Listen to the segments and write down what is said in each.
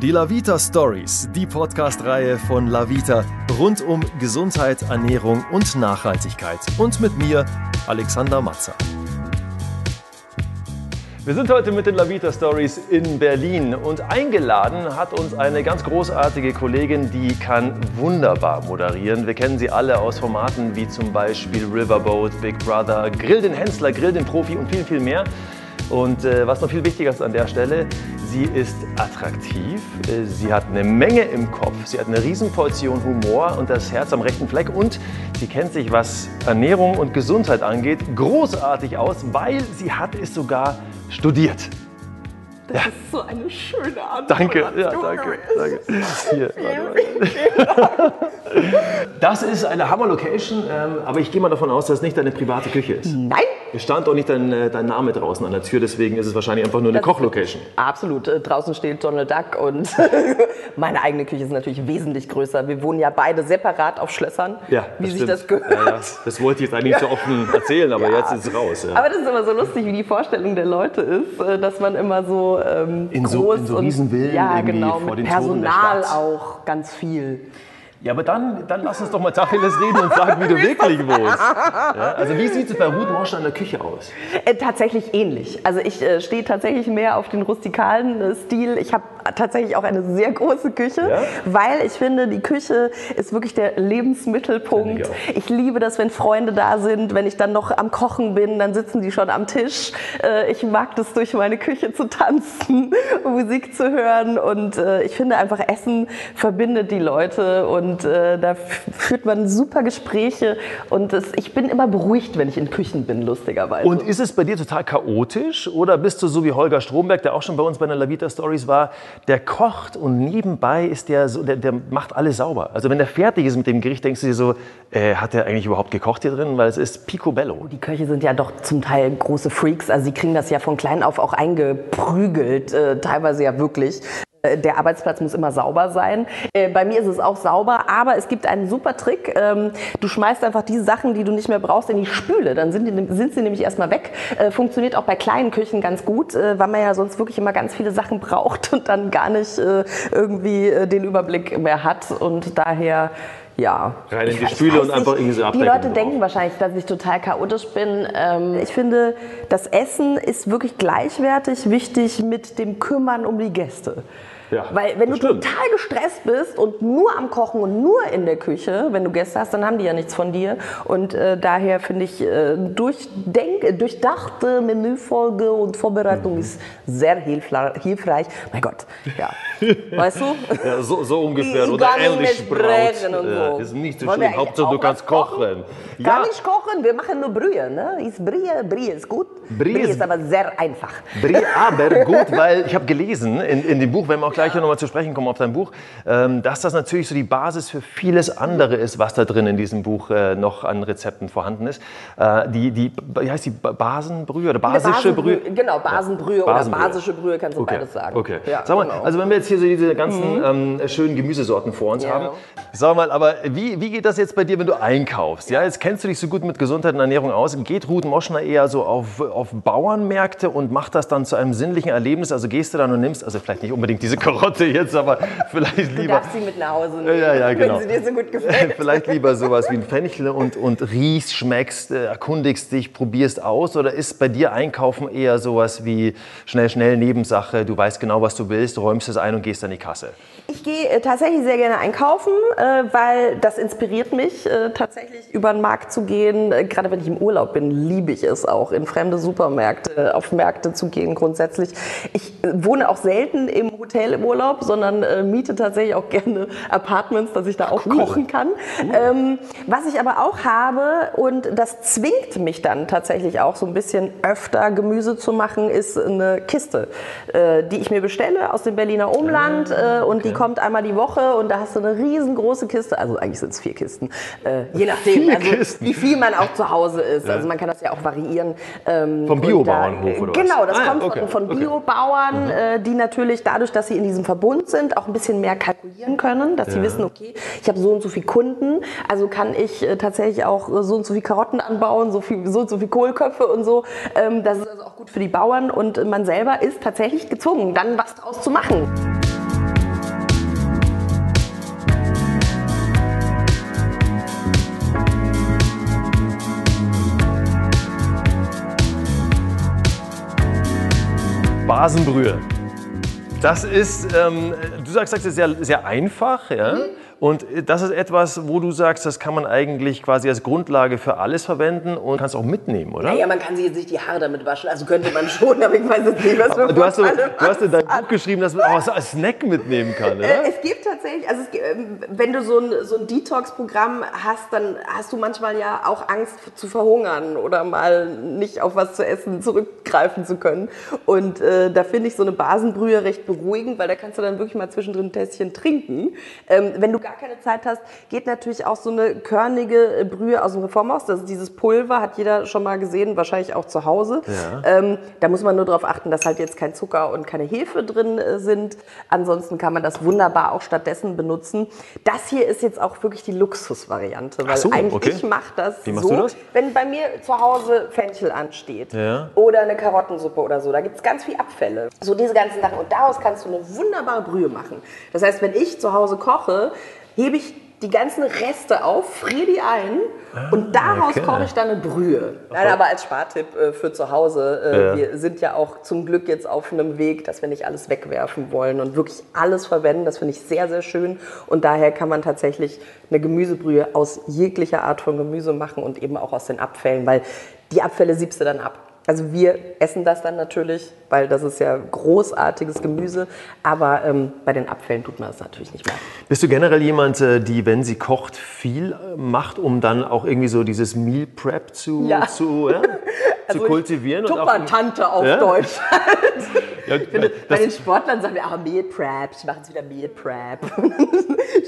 Die Lavita Stories, die Podcast-Reihe von Lavita rund um Gesundheit, Ernährung und Nachhaltigkeit. Und mit mir, Alexander Matzer. Wir sind heute mit den Lavita Stories in Berlin und eingeladen hat uns eine ganz großartige Kollegin, die kann wunderbar moderieren. Wir kennen sie alle aus Formaten wie zum Beispiel Riverboat, Big Brother, Grill den Hensler, Grill den Profi und viel, viel mehr. Und äh, was noch viel wichtiger ist an der Stelle, sie ist attraktiv, äh, sie hat eine Menge im Kopf, sie hat eine Riesenportion Humor und das Herz am rechten Fleck. Und sie kennt sich, was Ernährung und Gesundheit angeht, großartig aus, weil sie hat es sogar studiert. Das ja. ist so eine schöne Antwort. Danke, ja, danke, danke. Hier, das ist eine Hammer-Location, ähm, aber ich gehe mal davon aus, dass es nicht deine private Küche ist. Nein. Es stand auch nicht dein, äh, dein Name draußen an der Tür, deswegen ist es wahrscheinlich einfach nur eine Kochlocation. Absolut. Äh, draußen steht Donald Duck und meine eigene Küche ist natürlich wesentlich größer. Wir wohnen ja beide separat auf Schlössern, ja, wie sich stimmt. das gehört. Ja, ja. Das wollte ich jetzt eigentlich nicht so offen erzählen, aber jetzt ist es raus. Aber das ist immer so lustig, wie die Vorstellung der Leute ist, äh, dass man immer so ähm, in groß so, in so und ja, genau, vor den Personal Toren der Stadt. auch ganz viel. Ja, aber dann, dann lass uns doch mal Tacheles reden und sagen, wie du wirklich wohnst. Ja, also wie sieht es bei Ruth Mosch in der Küche aus? Äh, tatsächlich ähnlich. Also ich äh, stehe tatsächlich mehr auf den rustikalen äh, Stil. Ich habe tatsächlich auch eine sehr große Küche, Ja? weil ich finde, die Küche ist wirklich der Lebensmittelpunkt. Ich Ich, liebe das, wenn Freunde da sind, wenn ich dann noch am Kochen bin, dann sitzen die schon am Tisch. Äh, ich mag das, durch meine Küche zu tanzen, Musik zu hören und äh, ich finde einfach, Essen verbindet die Leute und äh, da führt man super Gespräche und es, ich bin immer beruhigt, wenn ich in Küchen bin, lustigerweise. Und ist es bei dir total chaotisch oder bist du so wie Holger Stromberg, der auch schon bei uns bei den Lavita Stories war, der kocht und nebenbei ist der so, der, der macht alles sauber. Also wenn der fertig ist mit dem Gericht, denkst du dir so, äh, hat der eigentlich überhaupt gekocht hier drin? Weil es ist picobello. Die Köche sind ja doch zum Teil große Freaks. Also sie kriegen das ja von klein auf auch eingeprügelt, äh, teilweise ja wirklich. Äh, Der Arbeitsplatz muss immer sauber sein. Äh, Bei mir ist es auch sauber, aber es gibt einen super Trick. Ähm, Du schmeißt einfach die Sachen, die du nicht mehr brauchst, in die Spüle. Dann sind, die, sind sie nämlich erstmal weg. Äh, Funktioniert auch bei kleinen Küchen ganz gut, weil man ja sonst wirklich immer ganz viele Sachen braucht und dann gar nicht irgendwie den Überblick mehr hat. Und daher ja. Rein in die Spüle und einfach irgendwie so Die Abdeckung Leute drauf. denken wahrscheinlich, dass ich total chaotisch bin. Ähm, ich finde, das Essen ist wirklich gleichwertig wichtig mit dem Kümmern um die Gäste. Ja, Weil wenn du stimmt. total gestresst bist und nur am Kochen und nur in der Küche, wenn du Gäste hast, dann haben die ja nichts von dir. Und äh, daher finde ich, äh, durchdenk, durchdachte Menüfolge und Vorbereitung Mhm. ist sehr hilfreich. Mein Gott, ja. Weißt du? Ja, so, so ungefähr. Ich Oder kann nicht ähnlich sprechen und Ja, so. ist nicht so Wollen schlimm. Hauptsache du kannst kochen? kochen. Kann ich kochen? Wir machen nur Brühe, ne? Ist Brühe, Brühe ist gut. Brie Brühe ist- aber sehr einfach. Brie, aber gut, weil ich habe gelesen in, in dem Buch, wenn wir auch gleich noch mal zu sprechen kommen auf dein Buch, ähm, dass das natürlich so die Basis für vieles andere ist, was da drin in diesem Buch äh, noch an Rezepten vorhanden ist. Äh, die, die, wie heißt die, Ba- Basenbrühe oder basische Brühe? Genau, Basenbrühe Basenbrühe. oder basische Brühe, kannst du Okay. beides sagen. Okay. Ja, Sag mal, genau. Also wenn wir jetzt hier so diese ganzen ähm, schönen Gemüsesorten vor uns Ja. haben, sag mal, aber wie, wie geht das jetzt bei dir, wenn du einkaufst? Ja, jetzt kennst du dich so gut mit Gesundheit und Ernährung aus. Geht Ruth Moschner eher so auf, auf Bauernmärkte und macht das dann zu einem sinnlichen Erlebnis? Also gehst du dann und nimmst, also vielleicht nicht unbedingt diese Karotte jetzt, aber vielleicht du lieber. darfst sie mit nach Hause nehmen, Ja, ja, genau. wenn sie dir so gut gefällt. Vielleicht lieber sowas wie ein Fenchel und, und riechst, schmeckst, äh, erkundigst dich, probierst aus? Oder ist bei dir Einkaufen eher sowas wie schnell, schnell Nebensache, du weißt genau, was du willst, räumst es ein und gehst an die Kasse? Ich gehe äh, tatsächlich sehr gerne einkaufen, äh, weil das inspiriert mich, äh, tatsächlich über den Markt zu gehen. Gerade wenn ich im Urlaub bin, liebe ich es auch, in fremde Supermärkte, auf Märkte zu gehen grundsätzlich. Ich wohne auch selten im Hotel im Urlaub, sondern miete tatsächlich auch gerne Apartments, dass ich da auch kochen kann. Ähm, was ich aber auch habe, und das zwingt mich dann tatsächlich auch so ein bisschen öfter Gemüse zu machen, ist eine Kiste, die ich mir bestelle aus dem Berliner Umland äh, und die kommt einmal die Woche und da hast du eine riesengroße Kiste, also eigentlich sind es vier Kisten, äh, je nachdem, also, wie viel man auch zu Hause ist. Also man kann das ja auch variieren. Ähm, Vom Biobauernhof oder was? Genau, das Ah ja, kommt okay, von, von okay. Mhm. Biobauern, äh, die natürlich dadurch, dass sie in diesem Verbund sind, auch ein bisschen mehr kalkulieren können, dass sie wissen, okay, ich habe so und so viele Kunden, also kann ich äh, tatsächlich auch äh, so und so viele Karotten anbauen, so, viel, so und so viele Kohlköpfe und so. Ähm, das ist also auch gut für die Bauern und man selber ist tatsächlich gezwungen, dann was draus zu machen. Basenbrühe. Das ist, ähm, du sagst, das ist sehr, sehr einfach, ja? Mhm. Und das ist etwas, wo du sagst, das kann man eigentlich quasi als Grundlage für alles verwenden und kannst auch mitnehmen, oder? Naja, man kann sich jetzt nicht die Haare damit waschen. Also könnte man schon, aber ich weiß jetzt nicht, was für du hast, so, du hast in deinem Buch geschrieben, dass man auch als Snack mitnehmen kann, oder? Äh, es gibt tatsächlich, also es, ähm, wenn du so ein, so ein Detox-Programm hast, dann hast du manchmal ja auch Angst zu verhungern oder mal nicht auf was zu essen zurückgreifen zu können. Und äh, da finde ich so eine Basenbrühe recht beruhigend, weil da kannst du dann wirklich mal zwischendrin ein Tässchen trinken. Ähm, wenn du gar keine Zeit hast, geht natürlich auch so eine körnige Brühe aus dem Reformhaus. Das ist dieses Pulver, hat jeder schon mal gesehen, wahrscheinlich auch zu Hause. Ja. Ähm, da muss man nur darauf achten, dass halt jetzt kein Zucker und keine Hefe drin äh, sind. Ansonsten kann man das wunderbar auch stattdessen benutzen. Das hier ist jetzt auch wirklich die Luxusvariante, weil so, eigentlich okay. ich mache das Wie machst so, du das? wenn bei mir zu Hause Fenchel ansteht ja. oder eine Karottensuppe oder so, da gibt es ganz viel Abfälle. So diese ganzen Sachen und daraus kannst du eine wunderbare Brühe machen. Das heißt, wenn ich zu Hause koche, hebe ich die ganzen Reste auf, friere die ein ah, und daraus okay. koche ich dann eine Brühe. Nein, aber als Spartipp äh, für zu Hause, äh, ja. wir sind ja auch zum Glück jetzt auf einem Weg, dass wir nicht alles wegwerfen wollen und wirklich alles verwenden. Das finde ich sehr, sehr schön und daher kann man tatsächlich eine Gemüsebrühe aus jeglicher Art von Gemüse machen und eben auch aus den Abfällen, weil die Abfälle siebst du dann ab. Also wir essen das dann natürlich, weil das ist ja großartiges Gemüse, aber ähm, bei den Abfällen tut man das natürlich nicht mehr. Bist du generell jemand, äh, die, wenn sie kocht, viel äh, macht, um dann auch irgendwie so dieses Meal Prep zu, ja. zu, ja, also zu kultivieren? Tupper-Tante auf ja? Deutsch. Ja, finde, bei den Sportlern sagen wir, ah, Meal Prep, ich mache jetzt wieder Meal Prep.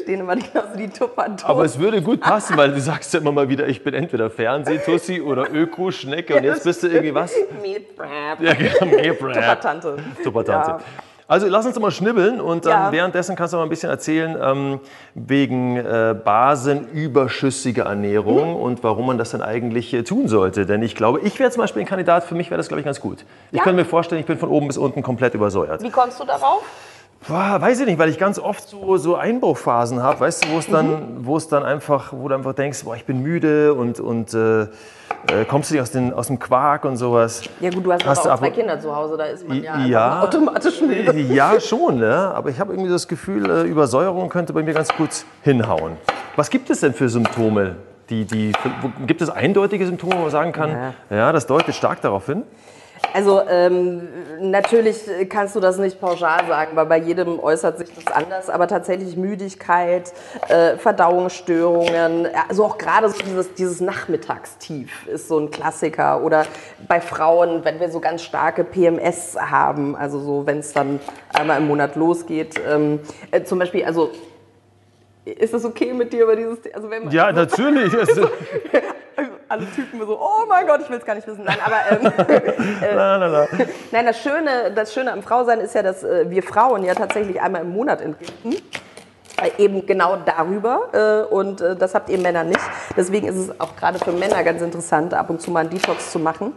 Stehen immer genauso die Tupper Aber es würde gut passen, weil du sagst ja immer mal wieder, ich bin entweder Fernsehtussi oder Öko-Schnecke und jetzt bist du irgendwie was? Meal Prep. Ja, genau, Meal Prep. Ja. Also lass uns mal schnibbeln und dann ja. währenddessen kannst du mal ein bisschen erzählen ähm, wegen äh, basenüberschüssiger Ernährung mhm. und warum man das dann eigentlich äh, tun sollte. Denn ich glaube, ich wäre zum Beispiel ein Kandidat, für mich wäre das, glaube ich, ganz gut. Ich ja. könnte mir vorstellen, ich bin von oben bis unten komplett übersäuert. Wie kommst du darauf? Boah, weiß ich nicht, weil ich ganz oft so, so Einbruchphasen habe, weißt du, wo es dann, mhm. wo es dann einfach, wo du einfach denkst, boah, ich bin müde und, und äh, äh, kommst du nicht aus, den, aus dem Quark und sowas. Ja gut, du hast, hast auch zwei Kinder zu Hause, da ist man ja, ja automatisch müde. Ja, schon, ne? aber ich habe irgendwie das Gefühl, äh, Übersäuerung könnte bei mir ganz gut hinhauen. Was gibt es denn für Symptome? Die, die, gibt es eindeutige Symptome, wo man sagen kann, ja, ja das deutet stark darauf hin? Also ähm, natürlich kannst du das nicht pauschal sagen, weil bei jedem äußert sich das anders, aber tatsächlich Müdigkeit, äh, Verdauungsstörungen, also auch gerade so dieses, dieses Nachmittagstief ist so ein Klassiker. Oder bei Frauen, wenn wir so ganz starke PMS haben, also so wenn es dann einmal im Monat losgeht, ähm, äh, zum Beispiel, also ist das okay mit dir über dieses also wenn man, Ja, natürlich. alle Typen so, oh mein Gott, ich will es gar nicht wissen. Nein, aber ähm, äh, na, na. nein, das Schöne, das Schöne am Frausein ist ja, dass äh, wir Frauen ja tatsächlich einmal im Monat entgiften. Äh, eben genau darüber äh, und äh, das habt ihr Männer nicht. Deswegen ist es auch gerade für Männer ganz interessant, ab und zu mal einen Detox zu machen.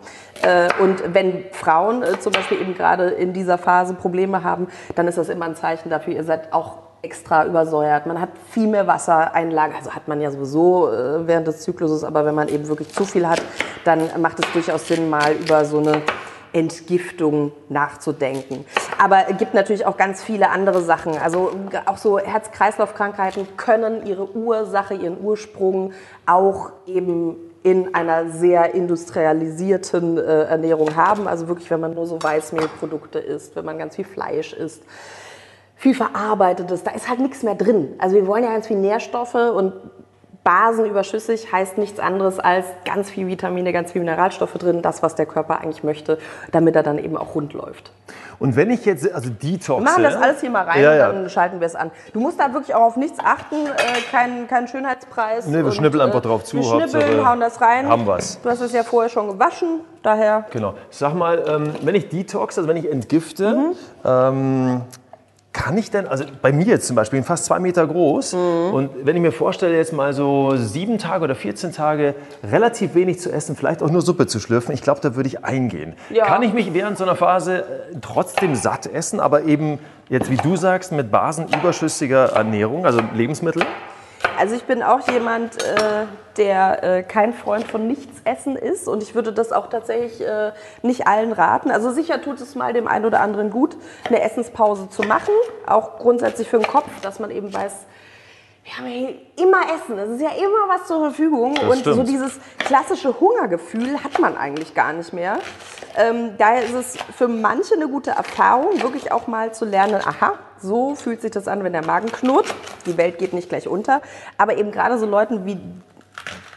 Und wenn Frauen zum Beispiel eben gerade in dieser Phase Probleme haben, dann ist das immer ein Zeichen dafür, ihr seid auch extra übersäuert. Man hat viel mehr Wassereinlagen, also hat man ja sowieso äh, während des Zykluses, aber wenn man eben wirklich zu viel hat, dann macht es durchaus Sinn, mal über so eine Entgiftung nachzudenken. Aber es gibt natürlich auch ganz viele andere Sachen. Also auch so Herz-Kreislauf-Krankheiten können ihre Ursache, ihren Ursprung auch eben in einer sehr industrialisierten äh, Ernährung haben. Also wirklich, wenn man nur so Weißmehlprodukte isst, wenn man ganz viel Fleisch isst viel Verarbeitetes, da ist halt nichts mehr drin. Also wir wollen ja ganz viel Nährstoffe und basenüberschüssig heißt nichts anderes als ganz viel Vitamine, ganz viel Mineralstoffe drin, das, was der Körper eigentlich möchte, damit er dann eben auch rund läuft. Und wenn ich jetzt, also Detox. Wir machen das alles hier mal rein ja, ja. und dann schalten wir es an. Du musst da wirklich auch auf nichts achten, äh, kein, kein Schönheitspreis. Nee, wir und, schnippeln einfach drauf zu. Wir schnippeln, hauen das rein. Haben wir's. Du hast es ja vorher schon gewaschen, daher. Genau. Sag mal, ähm, wenn ich Detox, also wenn ich entgifte, mhm. ähm, kann ich denn, also bei mir jetzt zum Beispiel, bin fast zwei Meter groß mhm. und wenn ich mir vorstelle, jetzt mal so sieben Tage oder 14 Tage relativ wenig zu essen, vielleicht auch nur Suppe zu schlürfen, ich glaube, da würde ich eingehen. Ja. Kann ich mich während so einer Phase äh, trotzdem satt essen, aber eben jetzt, wie du sagst, mit basenüberschüssiger Ernährung, also Lebensmittel? Also ich bin auch jemand, äh, der äh, kein Freund von Nichtsessen ist und ich würde das auch tatsächlich äh, nicht allen raten. Also sicher tut es mal dem einen oder anderen gut, eine Essenspause zu machen, auch grundsätzlich für den Kopf, dass man eben weiß, wir haben ja immer Essen, es ist ja immer was zur Verfügung Das und stimmt. so dieses klassische Hungergefühl hat man eigentlich gar nicht mehr. Ähm, daher ist es für manche eine gute Erfahrung, wirklich auch mal zu lernen, aha, so fühlt sich das an, wenn der Magen knurrt. Die Welt geht nicht gleich unter. Aber eben gerade so Leuten wie,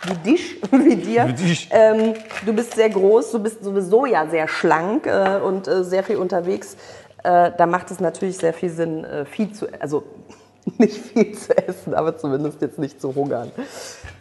wie dich, wie dir, Wie dich. ähm, du bist sehr groß, du bist sowieso ja sehr schlank äh, und äh, sehr viel unterwegs. Äh, da macht es natürlich sehr viel Sinn, äh, viel zu, also nicht viel zu essen, aber zumindest jetzt nicht zu hungern.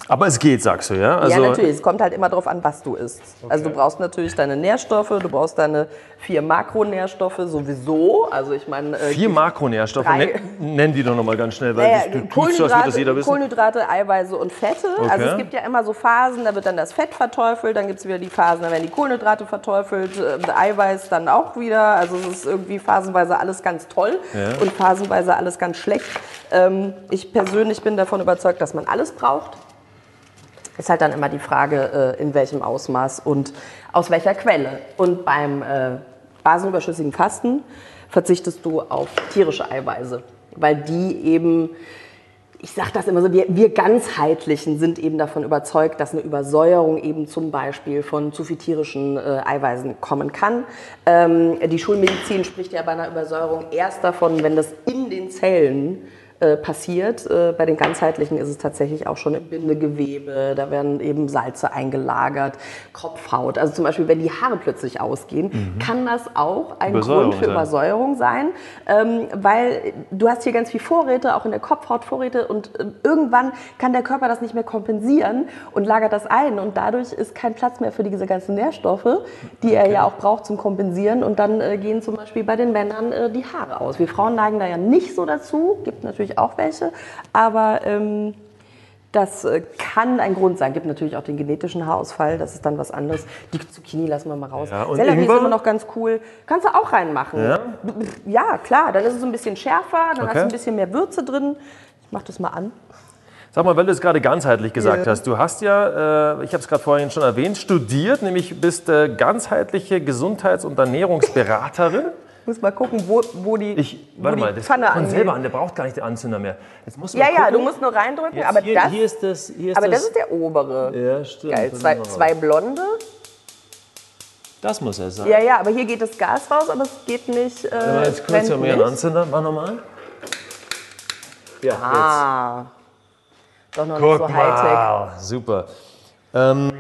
Aber es geht, sagst du, ja? Also, ja, natürlich. Es kommt halt immer darauf an, was du isst. Also du brauchst natürlich deine Nährstoffe, du brauchst deine vier Makronährstoffe sowieso. Also ich meine... äh, Vier Makronährstoffe, nenn, nenn die doch nochmal ganz schnell, weil naja, du tust so, als würde das jeder wissen. Kohlenhydrate, Eiweiße und Fette. Also es gibt ja immer so Phasen, da wird dann das Fett verteufelt, dann gibt es wieder die Phasen, da werden die Kohlenhydrate verteufelt, äh, Eiweiß dann auch wieder. Also es ist irgendwie phasenweise alles ganz toll Ja. und phasenweise alles ganz schlecht. Ähm, ich persönlich bin davon überzeugt, dass man alles braucht. Ist halt dann immer die Frage, äh, in welchem Ausmaß und aus welcher Quelle. Und beim äh, basenüberschüssigen Fasten verzichtest du auf tierische Eiweiße, weil die eben, ich sage das immer so, wir, wir ganzheitlichen sind eben davon überzeugt, dass eine Übersäuerung eben zum Beispiel von zu viel tierischen äh, Eiweißen kommen kann. Ähm, die Schulmedizin spricht ja bei einer Übersäuerung erst davon, wenn das in den Zellen äh, passiert. Äh, bei den ganzheitlichen ist es tatsächlich auch schon im Bindegewebe, da werden eben Salze eingelagert, Kopfhaut. Also zum Beispiel, wenn die Haare plötzlich ausgehen, kann das auch ein Mhm. Grund für sein. Übersäuerung sein, ähm, weil du hast hier ganz viel Vorräte, auch in der Kopfhaut Vorräte und äh, irgendwann kann der Körper das nicht mehr kompensieren und lagert das ein und dadurch ist kein Platz mehr für diese ganzen Nährstoffe, die er ja auch braucht zum Kompensieren und dann äh, gehen zum Beispiel bei den Männern die Haare aus. Wir Frauen neigen da ja nicht so dazu, gibt natürlich auch welche, aber ähm, das äh, kann ein Grund sein. Gibt natürlich auch den genetischen Haarausfall, das ist dann was anderes. Die Zucchini lassen wir mal raus. Ja, Sellerie ist immer noch ganz cool. Kannst du auch reinmachen. Ja? Ja, klar. Dann ist es ein bisschen schärfer, dann hast Okay. du ein bisschen mehr Würze drin. Ich mach das mal an. Sag mal, weil du es gerade ganzheitlich gesagt Ja. hast, du hast ja, äh, ich habe es gerade vorhin schon erwähnt, studiert, nämlich bist äh, ganzheitliche Gesundheits- und Ernährungsberaterin. Muss mal gucken, wo, wo die, Ich, wo warte die mal, das Pfanne kommt selber an, der braucht gar nicht den Anzünder mehr. Jetzt musst du Ja, mal ja, gucken. du musst nur reindrücken, Jetzt aber, hier, das, hier ist das, hier ist aber das das, ist der obere. Ja, stimmt. Geil, zwei, zwei blonde. Das muss er sein. Ja, ja, aber hier geht das Gas raus, aber es geht nicht. Äh, jetzt kurz haben wir einen. Anzünder, mach nochmal. Ja, Ah, doch noch jetzt. nicht Guck so Hightech. mal, super. Ähm,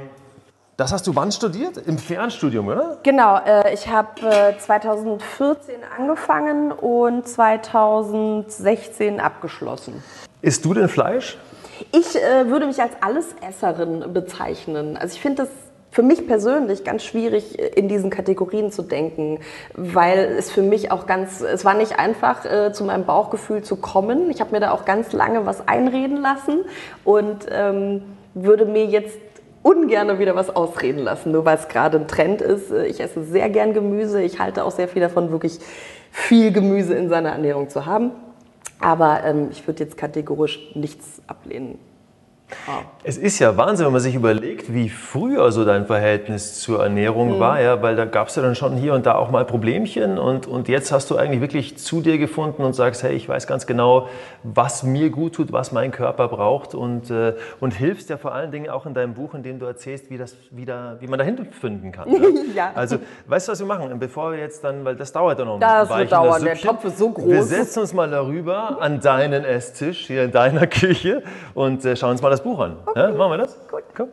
das hast du wann studiert? Im Fernstudium, oder? Genau, äh, ich habe äh, 2014 angefangen und 2016 abgeschlossen. Isst du denn Fleisch? Ich äh, würde mich als Allesesserin bezeichnen. Also ich finde das für mich persönlich ganz schwierig, in diesen Kategorien zu denken, weil es für mich auch ganz, es war nicht einfach, äh, zu meinem Bauchgefühl zu kommen. Ich habe mir da auch ganz lange was einreden lassen und ähm, würde mir jetzt ungern wieder was ausreden lassen, nur weil es gerade ein Trend ist. Äh, Ich esse sehr gern Gemüse. Ich halte auch sehr viel davon, wirklich viel Gemüse in seiner Ernährung zu haben. Aber ähm, ich würde jetzt kategorisch nichts ablehnen. Es ist ja Wahnsinn, wenn man sich überlegt, wie früher so dein Verhältnis zur Ernährung war, ja, weil da gab es ja dann schon hier und da auch mal Problemchen und, und jetzt hast du eigentlich wirklich zu dir gefunden und sagst, hey, ich weiß ganz genau, was mir gut tut, was mein Körper braucht und, äh, und hilfst ja vor allen Dingen auch in deinem Buch, in dem du erzählst, wie, das wieder, wie man dahin finden kann. Ja? Ja. Also, weißt du, was wir machen? Bevor wir jetzt dann, weil das dauert dann noch ein Das bisschen. wird Weichen, dauern, der. Topf ist so groß. Wir setzen uns mal darüber an deinen Esstisch hier in deiner Küche und äh, schauen uns mal das Buch an. Ja, machen wir das? Gut. Komm.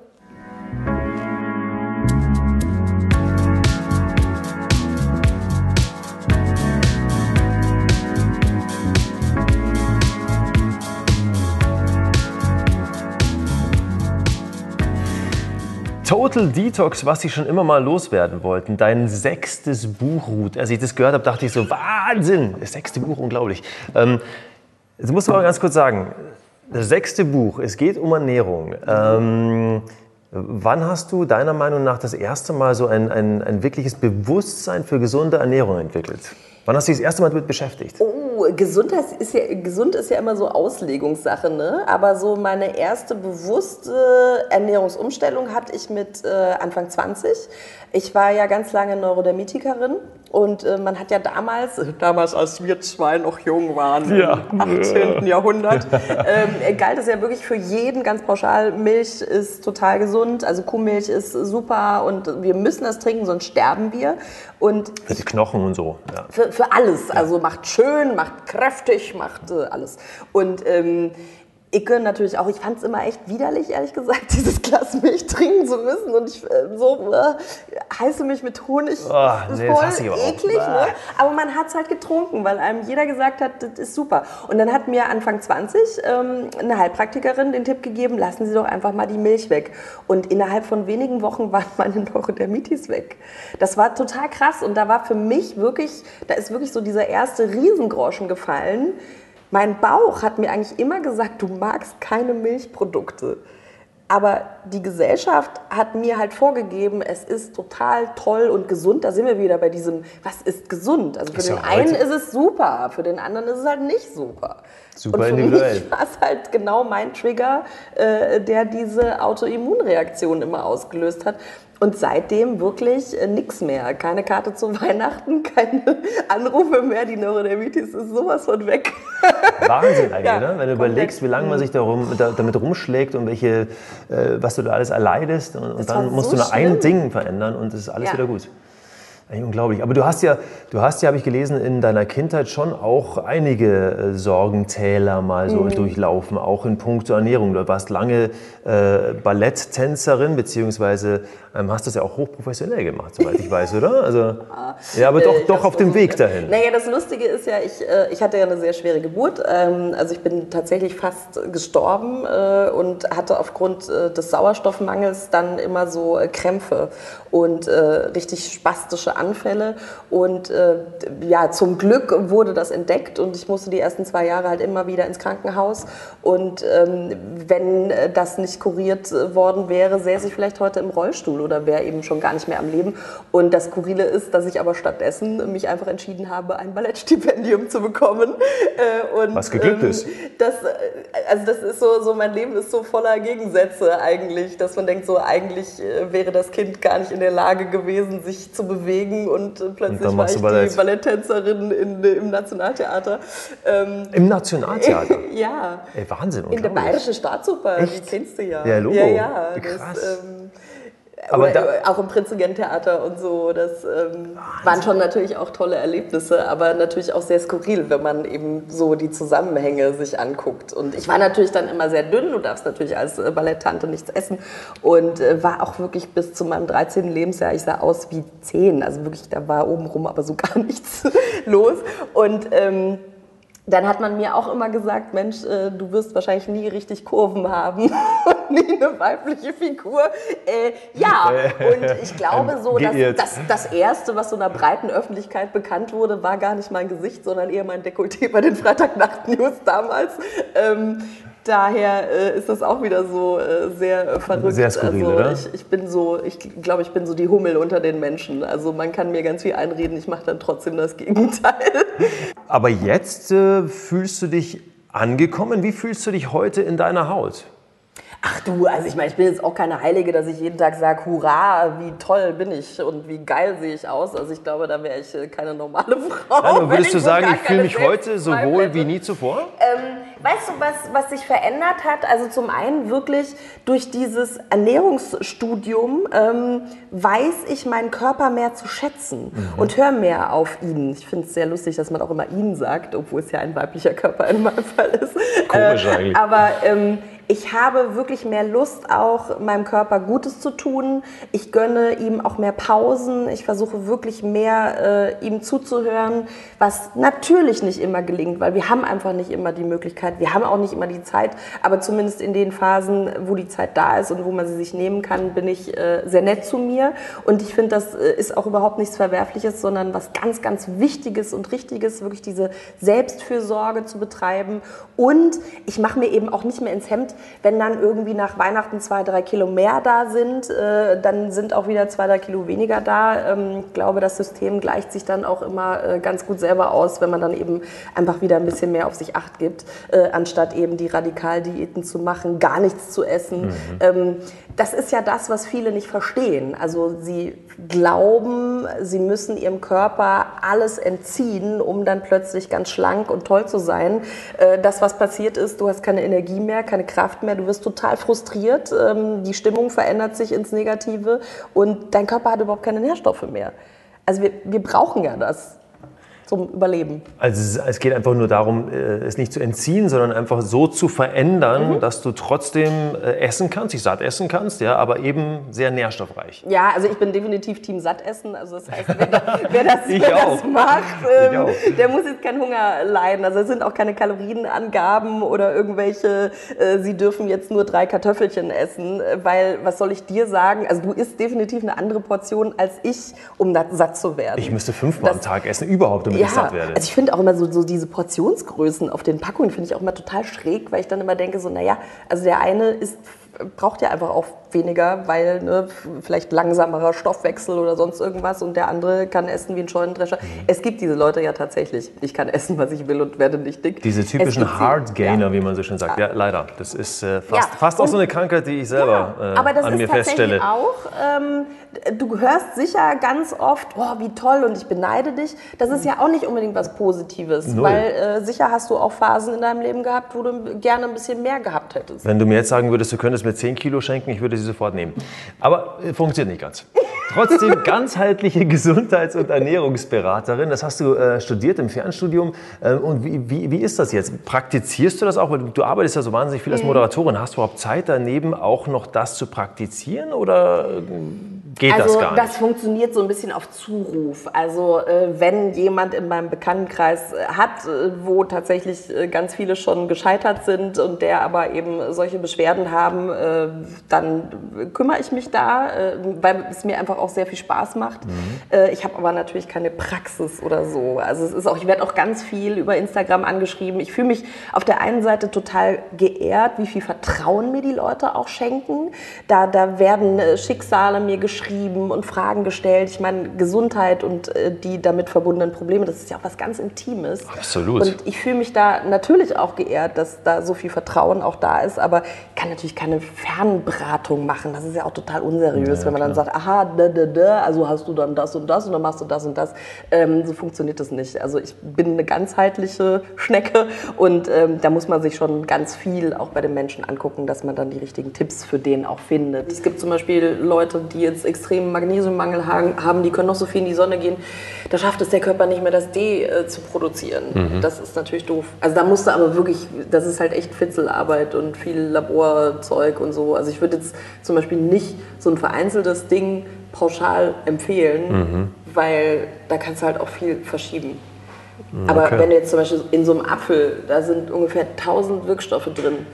Total Detox, was Sie schon immer mal loswerden wollten. Dein sechstes Buch, Ruth. Als ich das gehört habe, dachte ich so, Wahnsinn! Das sechste Buch, unglaublich. Ähm, jetzt musst du aber ganz kurz sagen, das sechste Buch, es geht um Ernährung. Ähm, wann hast du deiner Meinung nach das erste Mal so ein, ein, ein wirkliches Bewusstsein für gesunde Ernährung entwickelt? Wann hast du dich das erste Mal damit beschäftigt? Oh, gesund ist, ja, gesund ist ja immer so Auslegungssache, ne? Aber so meine erste bewusste Ernährungsumstellung hatte ich mit äh, Anfang 20. Ich war ja ganz lange Neurodermitikerin und äh, man hat ja damals, damals als wir zwei noch jung waren, ja. im 18. Jahrhundert, ähm, galt es ja wirklich für jeden ganz pauschal, Milch ist total gesund, also Kuhmilch ist super und wir müssen das trinken, sonst sterben wir. Und für die Knochen und so. Ja. Für, für alles, also macht schön, macht kräftig, macht äh, alles. Und ähm, ich gönne natürlich auch, ich fand es immer echt widerlich, ehrlich gesagt, dieses Glas Milch trinken zu müssen. Und ich äh, so äh, heiße mich mit Honig oh, nee, voll eklig. Ne? Aber man hat es halt getrunken, weil einem jeder gesagt hat, das ist super. Und dann hat mir Anfang 20 ähm, eine Heilpraktikerin den Tipp gegeben, lassen Sie doch einfach mal die Milch weg. Und innerhalb von wenigen Wochen waren meine Neurodermitis weg. Das war total krass. Und da war für mich wirklich, da ist wirklich so dieser erste Riesengroschen gefallen mein Bauch hat mir eigentlich immer gesagt, du magst keine Milchprodukte. Aber die Gesellschaft hat mir halt vorgegeben, es ist total toll und gesund. Da sind wir wieder bei diesem, was ist gesund? Also für ist den ja einen ist es super, für den anderen ist es halt nicht super. Super und für individuell. mich war es halt genau mein Trigger, äh, der diese Autoimmunreaktion immer ausgelöst hat. Und seitdem wirklich äh, nichts mehr. Keine Karte zu Weihnachten, keine Anrufe mehr. Die Neurodermitis ist sowas von weg. Wahnsinn eigentlich, ja, ne? wenn du überlegst, wie lange man sich darum, da, damit rumschlägt und welche, äh, was du da alles erleidest. Und, und dann musst so du nur ein Ding verändern und es ist alles ja. wieder gut. Unglaublich. Aber du hast ja, du hast ja, habe ich gelesen, in deiner Kindheit schon auch einige äh, Sorgentäler mal so mhm. durchlaufen, auch in puncto Ernährung. Du warst lange äh, Balletttänzerin, beziehungsweise ähm, hast das ja auch hochprofessionell gemacht, soweit ich weiß, oder? Also, ja, aber doch, äh, doch auf dem Weg dahin. Naja, das Lustige ist ja, ich, äh, ich hatte ja eine sehr schwere Geburt. Ähm, also ich bin tatsächlich fast gestorben äh, und hatte aufgrund äh, des Sauerstoffmangels dann immer so Krämpfe und richtig spastische Anfälle. Und ja, zum Glück wurde das entdeckt und ich musste die ersten zwei Jahre halt immer wieder ins Krankenhaus. Und ähm, wenn das nicht kuriert worden wäre, säße ich vielleicht heute im Rollstuhl oder wäre eben schon gar nicht mehr am Leben. Und das Skurrile ist, dass ich aber stattdessen mich einfach entschieden habe, ein Ballettstipendium zu bekommen. Äh, und, Was geglückt ähm, ist. Das, äh, also das ist so, so, mein Leben ist so voller Gegensätze eigentlich, dass man denkt, so eigentlich äh, wäre das Kind gar nicht in der Lage gewesen, sich zu bewegen und plötzlich und war ich Ballett. die Balletttänzerin in, im Nationaltheater. Ähm, Im Nationaltheater? ja. Ey, Wahnsinn, In der Bayerischen Staatsoper, Echt? die kennst du ja. Ja, Logo. Ja, ja. Krass. Das, ähm, aber da, auch im Prinzengen-Theater und so. Das ähm, waren schon natürlich auch tolle Erlebnisse, aber natürlich auch sehr skurril, wenn man eben so die Zusammenhänge sich anguckt. Und ich war natürlich dann immer sehr dünn, du darfst natürlich als äh, Balletttante nichts essen und äh, war auch wirklich bis zu meinem 13. Lebensjahr, ich sah aus wie 10, also wirklich, da war obenrum aber so gar nichts los. Und ähm, dann hat man mir auch immer gesagt, Mensch, äh, du wirst wahrscheinlich nie richtig Kurven haben und nie eine weibliche Figur. Äh, ja, und ich glaube so, dass das, das Erste, was so einer breiten Öffentlichkeit bekannt wurde, war gar nicht mein Gesicht, sondern eher mein Dekolleté bei den Freitagnacht-News damals. Ähm, daher äh, ist das auch wieder so äh, sehr verrückt. Sehr skurril, also, oder? Ich, ich bin so, ich glaube, ich bin so die Hummel unter den Menschen. Also man kann mir ganz viel einreden, ich mache dann trotzdem das Gegenteil. Aber jetzt äh, fühlst du dich angekommen. Wie fühlst du dich heute in deiner Haut? Ach du, also ich meine, ich bin jetzt auch keine Heilige, dass ich jeden Tag sage, hurra, wie toll bin ich und wie geil sehe ich aus. Also ich glaube, da wäre ich äh, keine normale Frau. Also würdest du sagen, ich fühle mich heute so wohl wie nie zuvor? Ähm, weißt du, was, was sich verändert hat? Also zum einen wirklich durch dieses Ernährungsstudium ähm, weiß ich meinen Körper mehr zu schätzen mhm. und höre mehr auf ihn. Ich finde es sehr lustig, dass man auch immer ihn sagt, obwohl es ja ein weiblicher Körper in meinem Fall ist. Komisch äh, eigentlich. Aber ähm, ich habe wirklich mehr Lust, auch meinem Körper Gutes zu tun. Ich gönne ihm auch mehr Pausen. Ich versuche wirklich mehr äh, ihm zuzuhören, was natürlich nicht immer gelingt, weil wir haben einfach nicht immer die Möglichkeit, wir haben auch nicht immer die Zeit, aber zumindest in den Phasen, wo die Zeit da ist und wo man sie sich nehmen kann, bin ich äh, sehr nett zu mir. Und ich finde, das äh, ist auch überhaupt nichts Verwerfliches, sondern was ganz, ganz Wichtiges und Richtiges, wirklich diese Selbstfürsorge zu betreiben. Und ich mache mir eben auch nicht mehr ins Hemd Wenn dann irgendwie nach Weihnachten zwei, drei Kilo mehr da sind, äh, dann sind auch wieder zwei, drei Kilo weniger da. Ähm, ich glaube, das System gleicht sich dann auch immer äh, ganz gut selber aus, wenn man dann eben einfach wieder ein bisschen mehr auf sich acht gibt, äh, anstatt eben die Radikaldiäten zu machen, gar nichts zu essen. Mhm. Ähm, das ist ja das, was viele nicht verstehen. Also sie glauben, sie müssen ihrem Körper alles entziehen, um dann plötzlich ganz schlank und toll zu sein. Äh, das, was passiert ist, du hast keine Energie mehr, keine Kraft mehr, du wirst total frustriert, ähm, die Stimmung verändert sich ins Negative und dein Körper hat überhaupt keine Nährstoffe mehr. Also wir, wir brauchen ja das zum Überleben. Also es geht einfach nur darum, äh, es nicht zu entziehen, sondern einfach so zu verändern, mhm. dass du trotzdem äh, essen kannst, dich satt essen kannst, ja, aber eben sehr nährstoffreich. Ja, also ich bin definitiv Team satt essen. Also das heißt, wer, da, wer das, wer das macht, ähm, der muss jetzt keinen Hunger leiden. Also es sind auch keine Kalorienangaben oder irgendwelche, äh, sie dürfen jetzt nur drei Kartoffelchen essen, weil was soll ich dir sagen? Also du isst definitiv eine andere Portion als ich, um satt zu werden. Ich müsste fünfmal das, am Tag essen, überhaupt, um ja, werde. Also ich finde auch immer so, so diese Portionsgrößen auf den Packungen finde ich auch immer total schräg, weil ich dann immer denke so, naja, also der eine ist braucht ja einfach auch weniger, weil ne, vielleicht langsamerer Stoffwechsel oder sonst irgendwas und der andere kann essen wie ein Scheunendrescher. Mhm. Es gibt diese Leute ja tatsächlich. Ich kann essen, was ich will und werde nicht dick. Diese typischen Hard Gainer, ja. wie man so schön sagt. Ja, leider. Das ist äh, fast, ja. fast auch so eine Krankheit, die ich selber äh, Aber das an mir ist feststelle. auch, ähm, du hörst sicher ganz oft, oh, wie toll und ich beneide dich. Das ist ja auch nicht unbedingt was Positives, Null. weil äh, sicher hast du auch Phasen in deinem Leben gehabt, wo du gerne ein bisschen mehr gehabt hättest. Wenn du mir jetzt sagen würdest, du könntest mir 10 Kilo schenken, ich würde sie sofort nehmen. Aber äh, funktioniert nicht ganz. Trotzdem ganzheitliche Gesundheits- und Ernährungsberaterin. Das hast du äh, studiert im Fernstudium. Äh, und wie, wie, wie, ist das jetzt? Praktizierst du das auch? Weil du, du arbeitest ja so wahnsinnig viel als mhm. Moderatorin. Hast du überhaupt Zeit daneben auch noch das zu praktizieren oder äh, geht also, das gar nicht? Das funktioniert so ein bisschen auf Zuruf. Also äh, wenn jemand in meinem Bekanntenkreis äh, hat, äh, wo tatsächlich ganz viele schon gescheitert sind und der aber eben solche Beschwerden haben, dann kümmere ich mich da, weil es mir einfach auch sehr viel Spaß macht. Mhm. Äh, ich habe aber natürlich keine Praxis oder so. Also es ist auch, ich werde auch ganz viel über Instagram angeschrieben. Ich fühle mich auf der einen Seite total geehrt, wie viel Vertrauen mir die Leute auch schenken. Da, da werden äh, Schicksale mir geschrieben und Fragen gestellt. Ich meine, Gesundheit und äh, die damit verbundenen Probleme, das ist ja auch was ganz Intimes. Absolut. Und ich fühle mich da natürlich auch geehrt, dass da so viel Vertrauen auch da ist. Aber ich kann natürlich keine Fernberatung machen. Das ist ja auch total unseriös, ja, wenn man klar. dann sagt, aha, also hast du dann das und das und dann machst du das und das. Ähm, so funktioniert das nicht. Also ich bin eine ganzheitliche Schnecke und ähm, da muss man sich schon ganz viel auch bei den Menschen angucken, dass man dann die richtigen Tipps für den auch findet. Es gibt zum Beispiel Leute, die jetzt extremen Magnesiummangel haben, die können noch so viel in die Sonne gehen, da schafft es der Körper nicht mehr, das D äh, zu produzieren. Mhm. Das ist natürlich doof. Also da musst du aber wirklich, das ist halt echt Fitzelarbeit und viel Laborzeug und so. Also ich würde jetzt zum Beispiel nicht so ein vereinzeltes Ding pauschal empfehlen, mhm. weil da kannst du halt auch viel verschieben. Okay. Aber wenn du jetzt zum Beispiel in so einem Apfel, da sind ungefähr 1000 Wirkstoffe drin,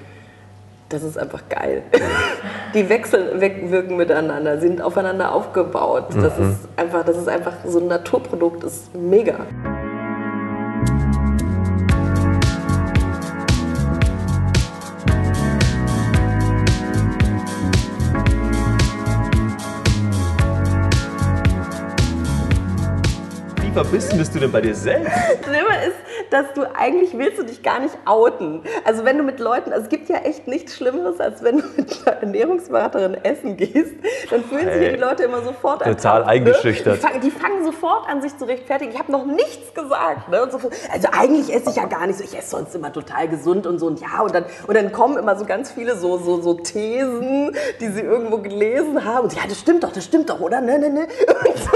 das ist einfach geil. Die wechselwirken miteinander, sind aufeinander aufgebaut. Das, mhm. ist einfach, das ist einfach so ein Naturprodukt, ist mega. Verbissen bist du denn bei dir selbst? Schlimmer ist, dass du eigentlich willst du dich gar nicht outen. Also wenn du mit Leuten, also es gibt ja echt nichts Schlimmeres, als wenn du mit einer Ernährungsberaterin essen gehst, dann fühlen hey, sich die Leute immer sofort Total an, eingeschüchtert. Die fangen, die fangen, sofort an, sich zu rechtfertigen. Ich habe noch nichts gesagt. Ne? So, also eigentlich esse ich ja gar nicht so. Ich esse sonst immer total gesund und so und ja. Und dann, und dann kommen immer so ganz viele so, so, so Thesen, die sie irgendwo gelesen haben. Und ja, das stimmt doch, das stimmt doch, oder? Ne, ne, ne. Und so,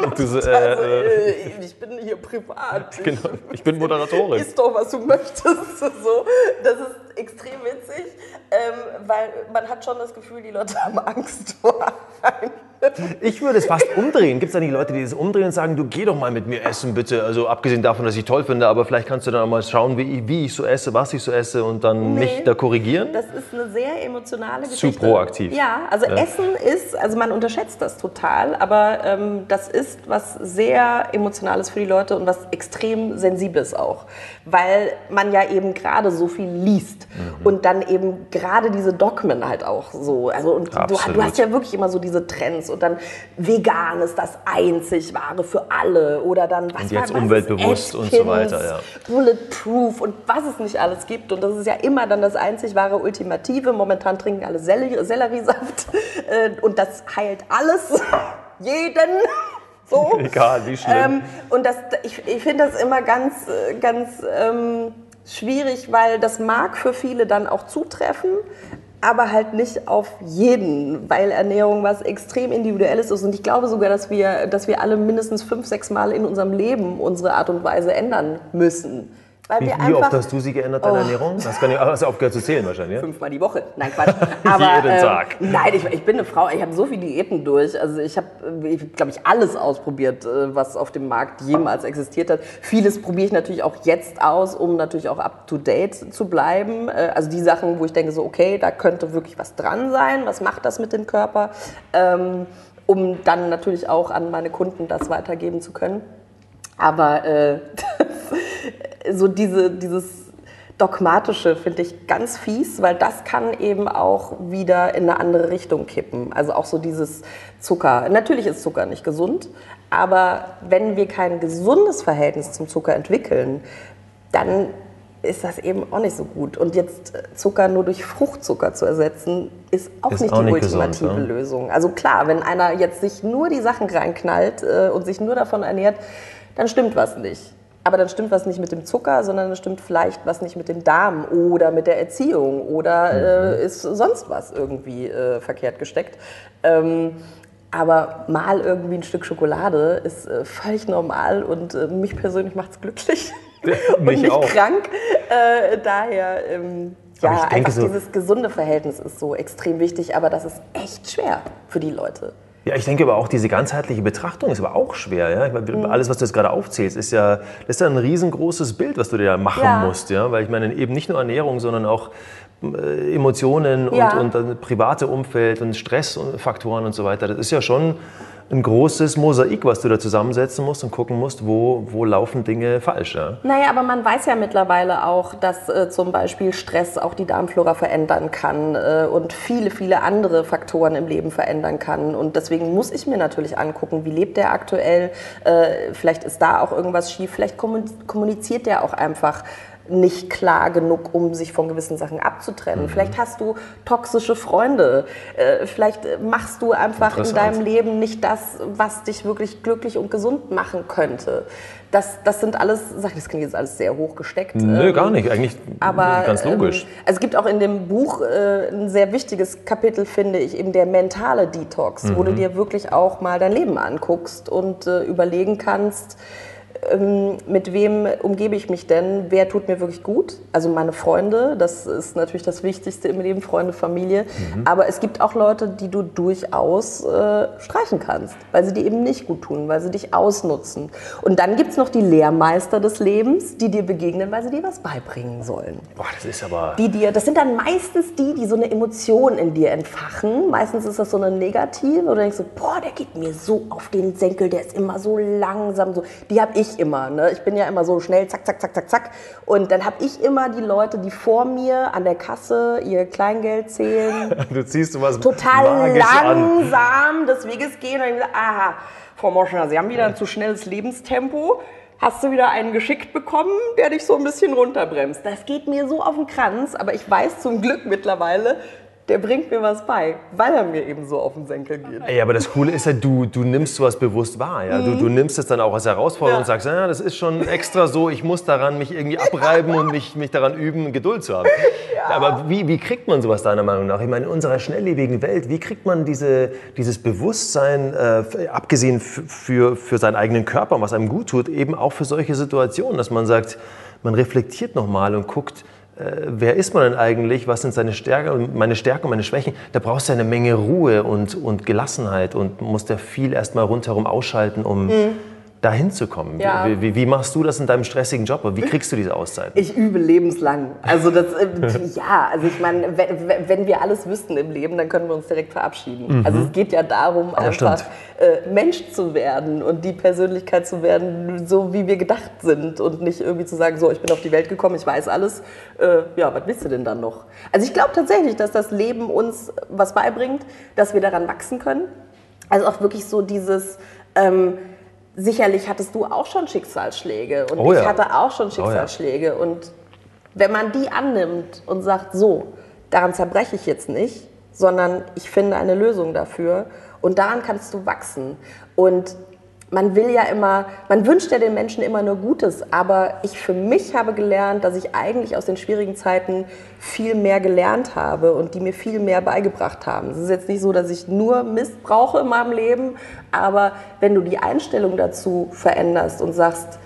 äh, also, ich bin hier privat. Genau, ich bin Moderatorin. Ist doch, was du möchtest. So, das ist extrem witzig, ähm, weil man hat schon das Gefühl, die Leute haben Angst vor einem. Ich würde es fast umdrehen. Gibt es da nicht Leute, die das umdrehen und sagen, du geh doch mal mit mir essen, bitte? Also abgesehen davon, dass ich toll finde, aber vielleicht kannst du dann auch mal schauen, wie ich, wie ich so esse, was ich so esse und dann Nee. mich da korrigieren. Das ist eine sehr emotionale Zu Geschichte. proaktiv. Ja, also Ja. Essen ist, also man unterschätzt das total, aber ähm, das ist was sehr Emotionales für die Leute und was extrem Sensibles auch. Weil man ja eben gerade so viel liest Mhm. und dann eben gerade diese Dogmen halt auch so. Also und du, du hast ja wirklich immer so diese Trends und dann vegan ist das einzig wahre für alle oder dann was Und jetzt war- umweltbewusst ist und so weiter, Atkins, ja. Bulletproof und was es nicht alles gibt. Und das ist ja immer dann das einzig wahre Ultimative. Momentan trinken alle Sellerie, Selleriesaft äh, und das heilt alles. Jeden. So. Egal, wie schlimm. Ähm, und das, ich, ich finde das immer ganz, äh, ganz ähm, schwierig, weil das mag für viele dann auch zutreffen, aber halt nicht auf jeden, weil Ernährung was extrem Individuelles ist. Und ich glaube sogar, dass wir, dass wir alle mindestens fünf, sechs Mal in unserem Leben unsere Art und Weise ändern müssen. Weil wie, wir wie einfach oft hast du sie geändert, deine Oh. Ernährung? Das kann ich, hast du aufgehört zu zählen wahrscheinlich, ja? fünfmal die Woche. Nein, Quatsch. Aber, Jeden ähm, Tag. Nein, ich, ich bin eine Frau, ich habe so viele Diäten durch. Also ich habe, glaube ich, alles ausprobiert, äh, was auf dem Markt jemals existiert hat. Vieles probiere ich natürlich auch jetzt aus, um natürlich auch up-to-date zu bleiben. Äh, Also die Sachen, wo ich denke so, okay, da könnte wirklich was dran sein. Was macht das mit dem Körper? Ähm, um dann natürlich auch an meine Kunden das weitergeben zu können. Aber äh, so diese, dieses Dogmatische finde ich ganz fies, weil das kann eben auch wieder in eine andere Richtung kippen. Also auch so dieses Zucker. Natürlich ist Zucker nicht gesund, aber wenn wir kein gesundes Verhältnis zum Zucker entwickeln, dann ist das eben auch nicht so gut. Und jetzt Zucker nur durch Fruchtzucker zu ersetzen, ist auch Ist nicht auch die nicht gesund, ultimative ne? Lösung. Also klar, wenn einer jetzt sich nur die Sachen reinknallt äh, und sich nur davon ernährt, dann stimmt was nicht. Aber dann stimmt was nicht mit dem Zucker, sondern dann stimmt vielleicht was nicht mit dem Darm oder mit der Erziehung oder äh, ist sonst was irgendwie äh, verkehrt gesteckt. Ähm, aber mal irgendwie ein Stück Schokolade ist äh, völlig normal und äh, mich persönlich macht es glücklich. und Mich nicht auch. krank. Äh, daher, ähm, ja, denke so- dieses gesunde Verhältnis ist so extrem wichtig, aber das ist echt schwer für die Leute. Ja, ich denke aber auch diese ganzheitliche Betrachtung ist aber auch schwer. Ja? Ich meine, Mhm. Alles, was du jetzt gerade aufzählst, ist ja, das ist ja ein riesengroßes Bild, was du dir da machen Ja. musst. Ja? Weil ich meine, eben nicht nur Ernährung, sondern auch äh, Emotionen und, Ja. und dann private Umfeld und Stressfaktoren und so weiter. Das ist ja schon ein großes Mosaik, was du da zusammensetzen musst und gucken musst, wo, wo laufen Dinge falsch. Ja? Naja, aber man weiß ja mittlerweile auch, dass äh, zum Beispiel Stress auch die Darmflora verändern kann äh, und viele, viele andere Faktoren im Leben verändern kann. Und deswegen muss ich mir natürlich angucken, wie lebt der aktuell. Äh, vielleicht ist da auch irgendwas schief. Vielleicht kommun- kommuniziert der auch einfach nicht klar genug, um sich von gewissen Sachen abzutrennen. Vielleicht hast du toxische Freunde. Äh, vielleicht machst du einfach in deinem Leben nicht das, was dich wirklich glücklich und gesund machen könnte. Das, das sind alles Sachen, das klingt jetzt alles sehr hoch gesteckt. Nö, ähm, gar nicht. Eigentlich aber ganz logisch. Ähm, also es gibt auch in dem Buch äh, ein sehr wichtiges Kapitel, finde ich, eben der mentale Detox, wo Mhm. du dir wirklich auch mal dein Leben anguckst und äh, überlegen kannst, ähm, mit wem umgebe ich mich denn? Wer tut mir wirklich gut? Also meine Freunde, das ist natürlich das Wichtigste im Leben, Freunde, Familie. Mhm. Aber es gibt auch Leute, die du durchaus äh, streichen kannst, weil sie dir eben nicht gut tun, weil sie dich ausnutzen. Und dann gibt es noch die Lehrmeister des Lebens, die dir begegnen, weil sie dir was beibringen sollen. Boah, das ist aber... Die dir, das sind dann meistens die, die so eine Emotion in dir entfachen. Meistens ist das so eine negative, oder denkst du, boah, der geht mir so auf den Senkel, der ist immer so langsam. So. Die habe ich immer. Ne? Ich bin ja immer so schnell, zack, zack, zack, zack, zack. Und dann habe ich immer die Leute, die vor mir an der Kasse ihr Kleingeld zählen, Du ziehst du was total Magisches an. langsam des Weges gehen. Und ich gesagt, aha, Frau Moschner, Sie haben wieder ein zu schnelles Lebenstempo. Hast du wieder einen geschickt bekommen, der dich so ein bisschen runterbremst? Das geht mir so auf den Kranz, aber ich weiß zum Glück mittlerweile, der bringt mir was bei, weil er mir eben so auf den Senkel geht. Ey, aber das Coole ist ja, du, du nimmst sowas bewusst wahr. Ja? Du, du nimmst es dann auch als Herausforderung Ja. und sagst, ja, das ist schon extra so, ich muss daran mich irgendwie abreiben und mich, mich daran üben, Geduld zu haben. Aber wie, wie kriegt man sowas deiner Meinung nach? Ich meine, in unserer schnelllebigen Welt, wie kriegt man diese, dieses Bewusstsein, äh, abgesehen für, für seinen eigenen Körper, was einem gut tut, eben auch für solche Situationen, dass man sagt, man reflektiert nochmal und guckt, wer ist man denn eigentlich, was sind seine Stärken, meine Stärken und meine Schwächen, da brauchst du eine Menge Ruhe und, und Gelassenheit und musst ja viel erstmal rundherum ausschalten, um mhm dahin zu kommen. Ja. Wie, wie, wie, machst du das in deinem stressigen Job? Wie kriegst du diese Auszeiten? Ich übe lebenslang. Also das, äh, ja, also ich meine, wenn, wenn, wir alles wüssten im Leben, dann können wir uns direkt verabschieden. Mhm. Also es geht ja darum, Aber einfach äh, Mensch zu werden und die Persönlichkeit zu werden, so wie wir gedacht sind und nicht irgendwie zu sagen, so, ich bin auf die Welt gekommen, ich weiß alles. Äh, ja, was willst du denn dann noch? Also ich glaube tatsächlich, dass das Leben uns was beibringt, dass wir daran wachsen können. Also auch wirklich so dieses... Ähm, sicherlich hattest du auch schon Schicksalsschläge und oh ja. ich hatte auch schon Schicksalsschläge. Oh ja. Und wenn man die annimmt und sagt, so, daran zerbreche ich jetzt nicht, sondern ich finde eine Lösung dafür und daran kannst du wachsen. Und man will ja immer, man wünscht ja den Menschen immer nur Gutes, aber ich für mich habe gelernt, dass ich eigentlich aus den schwierigen Zeiten viel mehr gelernt habe und die mir viel mehr beigebracht haben. Es ist jetzt nicht so, dass ich nur Mist brauche in meinem Leben, aber wenn du die Einstellung dazu veränderst und sagst,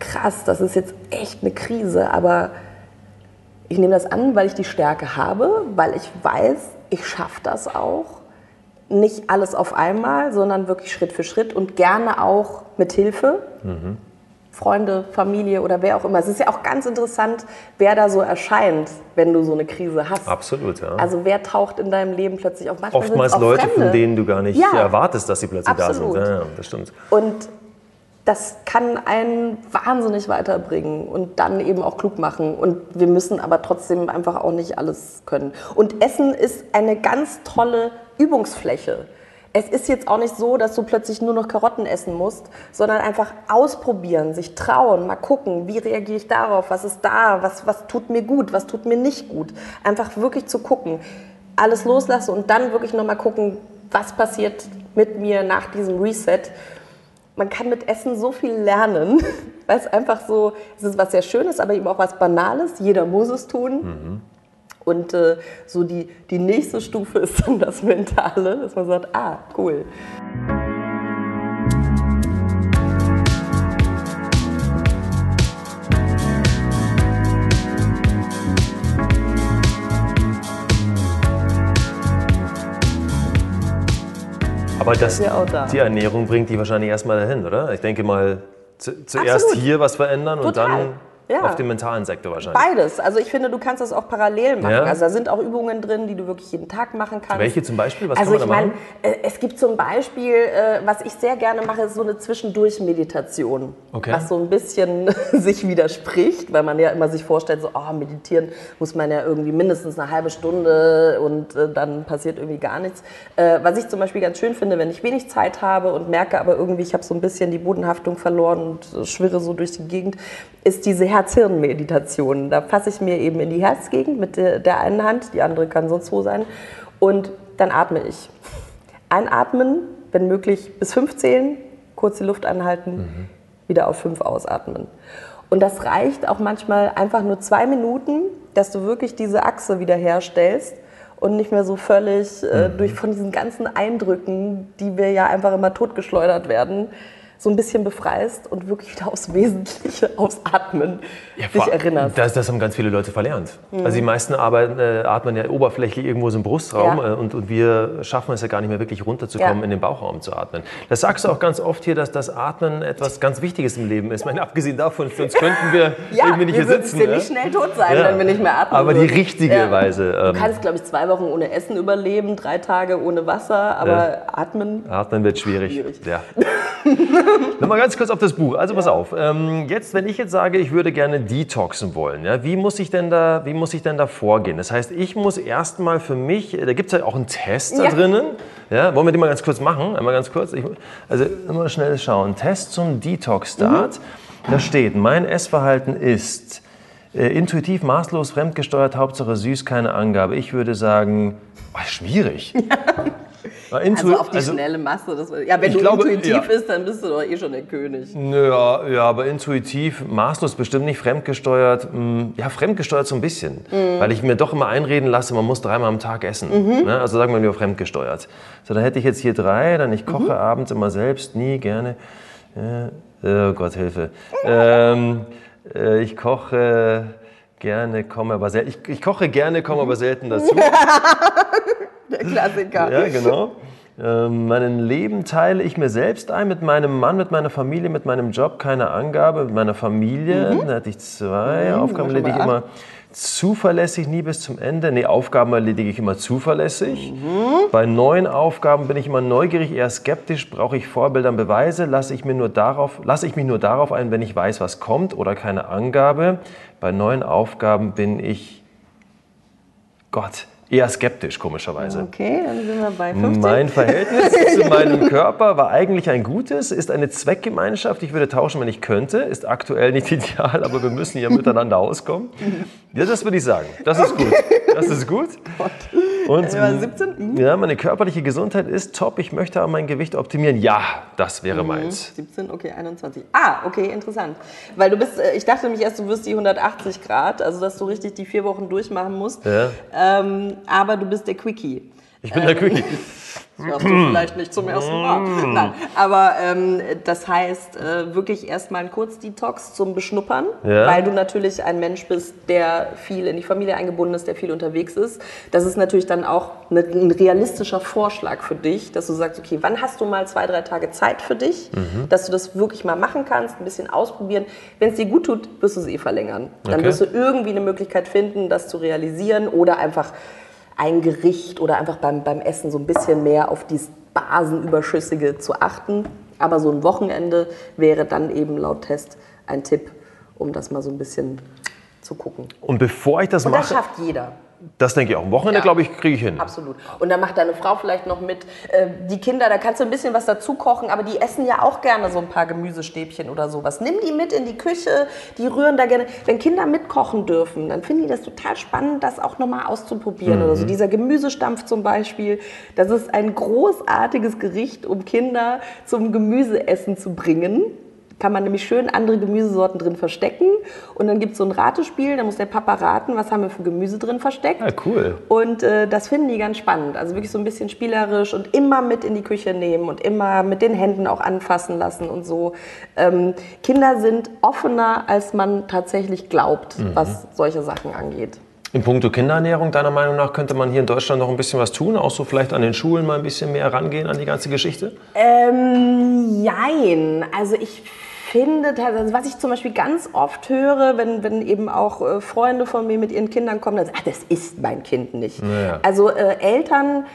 krass, das ist jetzt echt eine Krise, aber ich nehme das an, weil ich die Stärke habe, weil ich weiß, ich schaffe das auch nicht alles auf einmal, sondern wirklich Schritt für Schritt und gerne auch mit Hilfe. Mhm. Freunde, Familie oder wer auch immer. Es ist ja auch ganz interessant, wer da so erscheint, wenn du so eine Krise hast. Absolut, ja. Also wer taucht in deinem Leben plötzlich auf? Manchmal Oftmals Leute, Fremde. von denen du gar nicht ja. erwartest, dass sie plötzlich Absolut. da sind. Ja, das stimmt. Und das kann einen wahnsinnig weiterbringen und dann eben auch klug machen. Und wir müssen aber trotzdem einfach auch nicht alles können. Und Essen ist eine ganz tolle Übungsfläche. Es ist jetzt auch nicht so, dass du plötzlich nur noch Karotten essen musst, sondern einfach ausprobieren, sich trauen, mal gucken, wie reagiere ich darauf, was ist da, was, was tut mir gut, was tut mir nicht gut. Einfach wirklich zu gucken, alles loslassen und dann wirklich nochmal gucken, was passiert mit mir nach diesem Reset man kann mit Essen so viel lernen, weil es einfach so, es ist was sehr Schönes, aber eben auch was Banales. Jeder muss es tun. Mhm. Und äh, so die, die nächste Stufe ist dann das Mentale, dass man sagt, ah, cool. Aber das, da. die Ernährung bringt die wahrscheinlich erstmal dahin, oder? Ich denke mal, zu, zuerst Absolut. hier was verändern Total. und dann ja. Auf dem mentalen Sektor wahrscheinlich. Beides. Also ich finde, du kannst das auch parallel machen. Ja. Also da sind auch Übungen drin, die du wirklich jeden Tag machen kannst. Welche zum Beispiel? Was also kann man ich meine, äh, es gibt zum Beispiel, äh, was ich sehr gerne mache, ist so eine Zwischendurch-Meditation. Okay. Was so ein bisschen sich widerspricht, weil man ja immer sich vorstellt, so, oh, meditieren muss man ja irgendwie mindestens eine halbe Stunde und äh, dann passiert irgendwie gar nichts. Was ich zum Beispiel ganz schön finde, wenn ich wenig Zeit habe und merke aber irgendwie, ich habe so ein bisschen die Bodenhaftung verloren und schwirre so durch die Gegend, ist diese Herz-Hirn-Meditation. Da fasse ich mir eben in die Herzgegend mit der einen Hand, die andere kann sonst wo sein, und dann atme ich. Einatmen, wenn möglich bis fünf zählen, kurz die Luft anhalten, mhm. wieder auf fünf ausatmen. Und das reicht auch manchmal einfach nur zwei Minuten, dass du wirklich diese Achse wiederherstellst und nicht mehr so völlig äh, durch von diesen ganzen Eindrücken, die wir ja einfach immer totgeschleudert werden, so ein bisschen befreist und wirklich wieder aufs Wesentliche, aufs Atmen ja, dich erinnerst. Das, das, haben ganz viele Leute verlernt. Mhm. Also die meisten arbeiten, äh, atmen ja oberflächlich irgendwo so im Brustraum ja. äh, und, und, wir schaffen es ja gar nicht mehr wirklich runterzukommen, ja. in den Bauchraum zu atmen. Das sagst du auch ganz oft hier, dass das Atmen etwas ganz Wichtiges im Leben ist. Ich meine, abgesehen davon, sonst könnten wir irgendwie nicht hier sitzen. Ja, wir nicht schnell tot sein, wenn wir nicht mehr atmen Aber würden. die richtige Weise. Ähm, du kannst, glaube ich, zwei Wochen ohne Essen überleben, drei Tage ohne Wasser, aber atmen... Atmen wird schwierig. schwierig. Ja. Nochmal ganz kurz auf das Buch. Also pass auf. Ähm, jetzt, wenn ich jetzt sage, ich würde gerne detoxen wollen, ja, wie, muss ich denn da, wie muss ich denn da vorgehen? Das heißt, ich muss erstmal für mich, da gibt es ja auch einen Test da ja. drinnen. Ja, wollen wir den mal ganz kurz machen? Einmal ganz kurz. Ich, also immer schnell schauen. Test zum Detox-Start. Mhm. Da steht, mein Essverhalten ist äh, intuitiv, maßlos, fremdgesteuert, Hauptsache süß, keine Angabe. Ich würde sagen, oh, schwierig. Intu also auf die also, schnelle Masse. Das, ja, wenn du glaube, intuitiv ja. bist, dann bist du doch eh schon der König. Ja, ja, aber intuitiv, maßlos bestimmt nicht, fremdgesteuert. Mh, hm, ja, fremdgesteuert so ein bisschen. Mhm. Weil ich mir doch immer einreden lasse, man muss dreimal am Tag essen. Mhm. Ne? Also sagen wir nur fremdgesteuert. So, dann hätte ich jetzt hier drei, dann ich koche mhm. abends immer selbst, nie, gerne. Ja, oh Gott, Hilfe. ähm, äh, ich koche Gerne, komme aber selten. Ich, ich koche gerne, komme aber selten dazu. Der Klassiker. Ja, genau. Ähm, Meinen Leben teile ich mir selbst ein, mit meinem Mann, mit meiner Familie, mit meinem Job, keine Angabe, mit meiner Familie. Da hatte ich zwei Aufgaben, schon erledige ich immer zuverlässig, nie bis zum Ende. Nee, Aufgaben erledige ich immer zuverlässig. Bei neuen Aufgaben bin ich immer neugierig, eher skeptisch, brauche ich Vorbilder und Beweise, lasse ich, mir nur darauf, lasse ich mich nur darauf ein, wenn ich weiß, was kommt oder keine Angabe. Bei neuen Aufgaben bin ich, Gott, eher skeptisch, komischerweise. Okay, dann sind wir bei 50. Mein Verhältnis zu meinem Körper war eigentlich ein gutes, ist eine Zweckgemeinschaft. Ich würde tauschen, wenn ich könnte. Ist aktuell nicht ideal, aber wir müssen hier miteinander auskommen. Ja, das würde ich sagen. Das ist gut. Das ist gut. Und Ja, 17? Mhm. ja, meine körperliche Gesundheit ist top. Ich möchte aber mein Gewicht optimieren. Ja, das wäre meins. 17, okay, 21. Ah, okay, interessant. Weil du bist, äh, ich dachte nämlich erst, du wirst die 180 Grad, also dass du richtig die vier Wochen durchmachen musst. Ja. Ähm, aber du bist der Quickie. Ich bin der Quickie. Das hörst du vielleicht nicht zum ersten Mal. Nein, aber ähm, das heißt äh, wirklich erstmal ein Kurzdetox zum Beschnuppern, Ja. weil du natürlich ein Mensch bist, der viel in die Familie eingebunden ist, der viel unterwegs ist. Das ist natürlich dann auch eine, ein realistischer Vorschlag für dich, dass du sagst, okay, wann hast du mal zwei, drei Tage Zeit für dich, dass du das wirklich mal machen kannst, ein bisschen ausprobieren. Wenn es dir gut tut, wirst du es eh verlängern. Dann Okay. wirst du irgendwie eine Möglichkeit finden, das zu realisieren oder einfach ein Gericht oder einfach beim, beim Essen so ein bisschen mehr auf dieses Basenüberschüssige zu achten. Aber so ein Wochenende wäre dann eben laut Test ein Tipp, um das mal so ein bisschen zu gucken. Und bevor ich das Und das mache, schafft jeder. Das denke ich auch. Am Wochenende, Ja. glaube ich, kriege ich hin. Absolut. Und dann macht deine Frau vielleicht noch mit. Äh, die Kinder, da kannst du ein bisschen was dazu kochen, aber die essen ja auch gerne so ein paar Gemüsestäbchen oder sowas. Nimm die mit in die Küche, die rühren da gerne. Wenn Kinder mitkochen dürfen, dann finden die das total spannend, das auch nochmal auszuprobieren oder so. Dieser Gemüsestampf zum Beispiel, das ist ein großartiges Gericht, um Kinder zum Gemüseessen zu bringen kann man nämlich schön andere Gemüsesorten drin verstecken. Und dann gibt es so ein Ratespiel, da muss der Papa raten, was haben wir für Gemüse drin versteckt. Ja, cool. Und äh, das finden die ganz spannend. Also wirklich so ein bisschen spielerisch und immer mit in die Küche nehmen und immer mit den Händen auch anfassen lassen und so. Ähm, Kinder sind offener, als man tatsächlich glaubt, Mhm. was solche Sachen angeht. In puncto Kinderernährung, deiner Meinung nach, könnte man hier in Deutschland noch ein bisschen was tun? Auch so vielleicht an den Schulen mal ein bisschen mehr rangehen an die ganze Geschichte? Ähm, jein. Also ich finde, also was ich zum Beispiel ganz oft höre, wenn, wenn eben auch äh, Freunde von mir mit ihren Kindern kommen, dann sagen, ah, das ist mein Kind nicht. Naja. Also äh, Eltern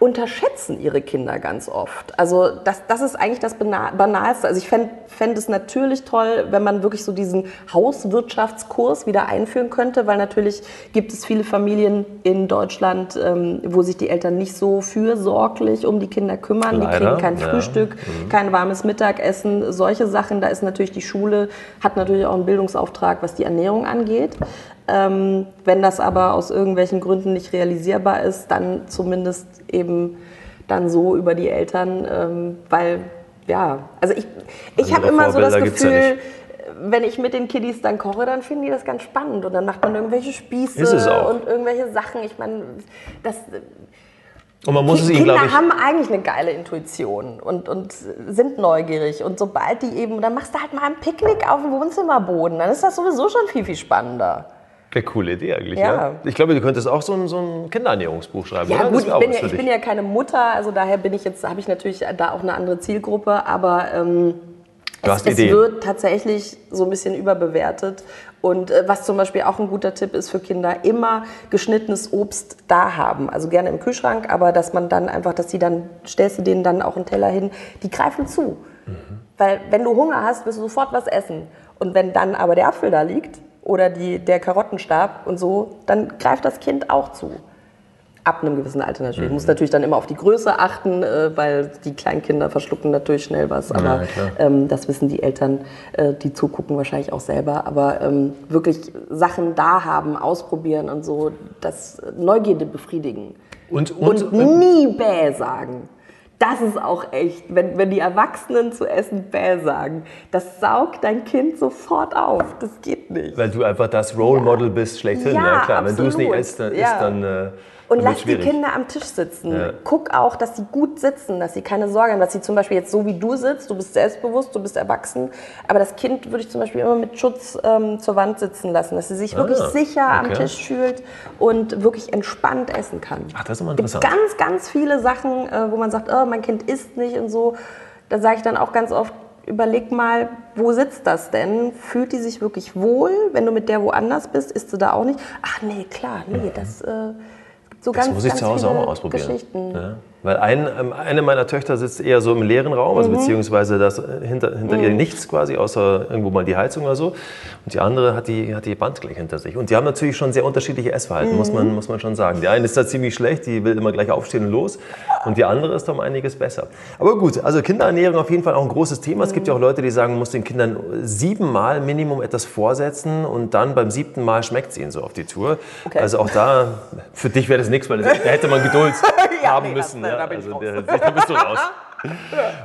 unterschätzen ihre Kinder ganz oft. Also das, das ist eigentlich das Bana- Banalste. Also ich fände fänd es natürlich toll, wenn man wirklich so diesen Hauswirtschaftskurs wieder einführen könnte, weil natürlich gibt es viele Familien in Deutschland, ähm, wo sich die Eltern nicht so fürsorglich um die Kinder kümmern. die Leider, kriegen kein ja. Frühstück, kein warmes Mittagessen, solche Sachen. Da ist natürlich die Schule, hat natürlich auch einen Bildungsauftrag, was die Ernährung angeht. Ähm, wenn das aber aus irgendwelchen Gründen nicht realisierbar ist, dann zumindest eben dann so über die Eltern, ähm, weil ja, also ich, ich habe immer so das ja Gefühl, nicht. wenn ich mit den Kiddies dann koche, dann finden die das ganz spannend und dann macht man irgendwelche Spieße und irgendwelche Sachen. Ich meine, das Und man muss es ihnen, Kinder ich, haben eigentlich eine geile Intuition und, und sind neugierig. Und sobald die eben, dann machst du halt mal ein Picknick auf dem Wohnzimmerboden, dann ist das sowieso schon viel, viel spannender. Eine coole Idee eigentlich. Ja. Ja. Ich glaube, du könntest auch so ein, so ein Kinderernährungsbuch schreiben. Ja oder? gut, ich bin ja, ich bin ja keine Mutter, also daher bin ich jetzt, habe ich natürlich da auch eine andere Zielgruppe, aber ähm, es, es wird tatsächlich so ein bisschen überbewertet. Und äh, was zum Beispiel auch ein guter Tipp ist für Kinder, immer geschnittenes Obst da haben. Also gerne im Kühlschrank, aber dass man dann einfach, dass die dann, stellst du denen dann auch einen Teller hin, die greifen zu. Weil wenn du Hunger hast, wirst du sofort was essen. Und wenn dann aber der Apfel da liegt oder die, der Karottenstab und so, dann greift das Kind auch zu. Ab einem gewissen Alter natürlich. Mhm. Muss natürlich dann immer auf die Größe achten, äh, weil die Kleinkinder verschlucken natürlich schnell was. Aber Ja, ähm, das wissen die Eltern, äh, die zugucken wahrscheinlich auch selber. Aber ähm, wirklich Sachen da haben, ausprobieren und so, das Neugierde befriedigen. Und, und, Und nie bäh sagen. Das ist auch echt, wenn, wenn die Erwachsenen zu essen bäh sagen, das saugt dein Kind sofort auf. Das geht nicht. weil du einfach das Role Model bist schlechthin. Ja, Ja, klar. Wenn du es nicht absolut. isst, dann, Ja. isst, dann, äh, Und lass die Kinder am Tisch sitzen. Ja. Guck auch, dass sie gut sitzen, dass sie keine Sorge haben, dass sie zum Beispiel jetzt so wie du sitzt, du bist selbstbewusst, du bist erwachsen, aber das Kind würde ich zum Beispiel immer mit Schutz ähm, zur Wand sitzen lassen, dass sie sich ah, wirklich sicher okay. am Tisch fühlt und wirklich entspannt essen kann. Ach, das ist immer interessant. Es gibt ganz, ganz viele Sachen, äh, wo man sagt, oh, mein Kind isst nicht und so. Da sage ich dann auch ganz oft, überleg mal, wo sitzt das denn? Fühlt die sich wirklich wohl? Wenn du mit der woanders bist, isst du da auch nicht? Ach nee, klar, nee, das... Äh, so das ganz, muss ich zu Hause auch mal ausprobieren. Ja. Weil ein, ähm, eine meiner Töchter sitzt eher so im leeren Raum, also mhm. beziehungsweise das äh, hinter, hinter mhm. ihr nichts quasi, außer irgendwo mal die Heizung oder so. Und die andere hat die, hat die Band gleich hinter sich. Und die haben natürlich schon sehr unterschiedliche Essverhalten, mhm. muss, man, muss man schon sagen. Die eine ist da ziemlich schlecht, die will immer gleich aufstehen und los. Und die andere ist um einiges besser. Aber gut, also Kinderernährung auf jeden Fall auch ein großes Thema. Es gibt ja auch Leute, die sagen, man muss den Kindern siebenmal Minimum etwas vorsetzen und dann beim siebten Mal schmeckt es ihnen so auf die Tour. Okay. Also auch da, für dich wäre das nichts, weil da hätte man Geduld ja, haben nee, müssen. Das, ja. also der, da bist du raus.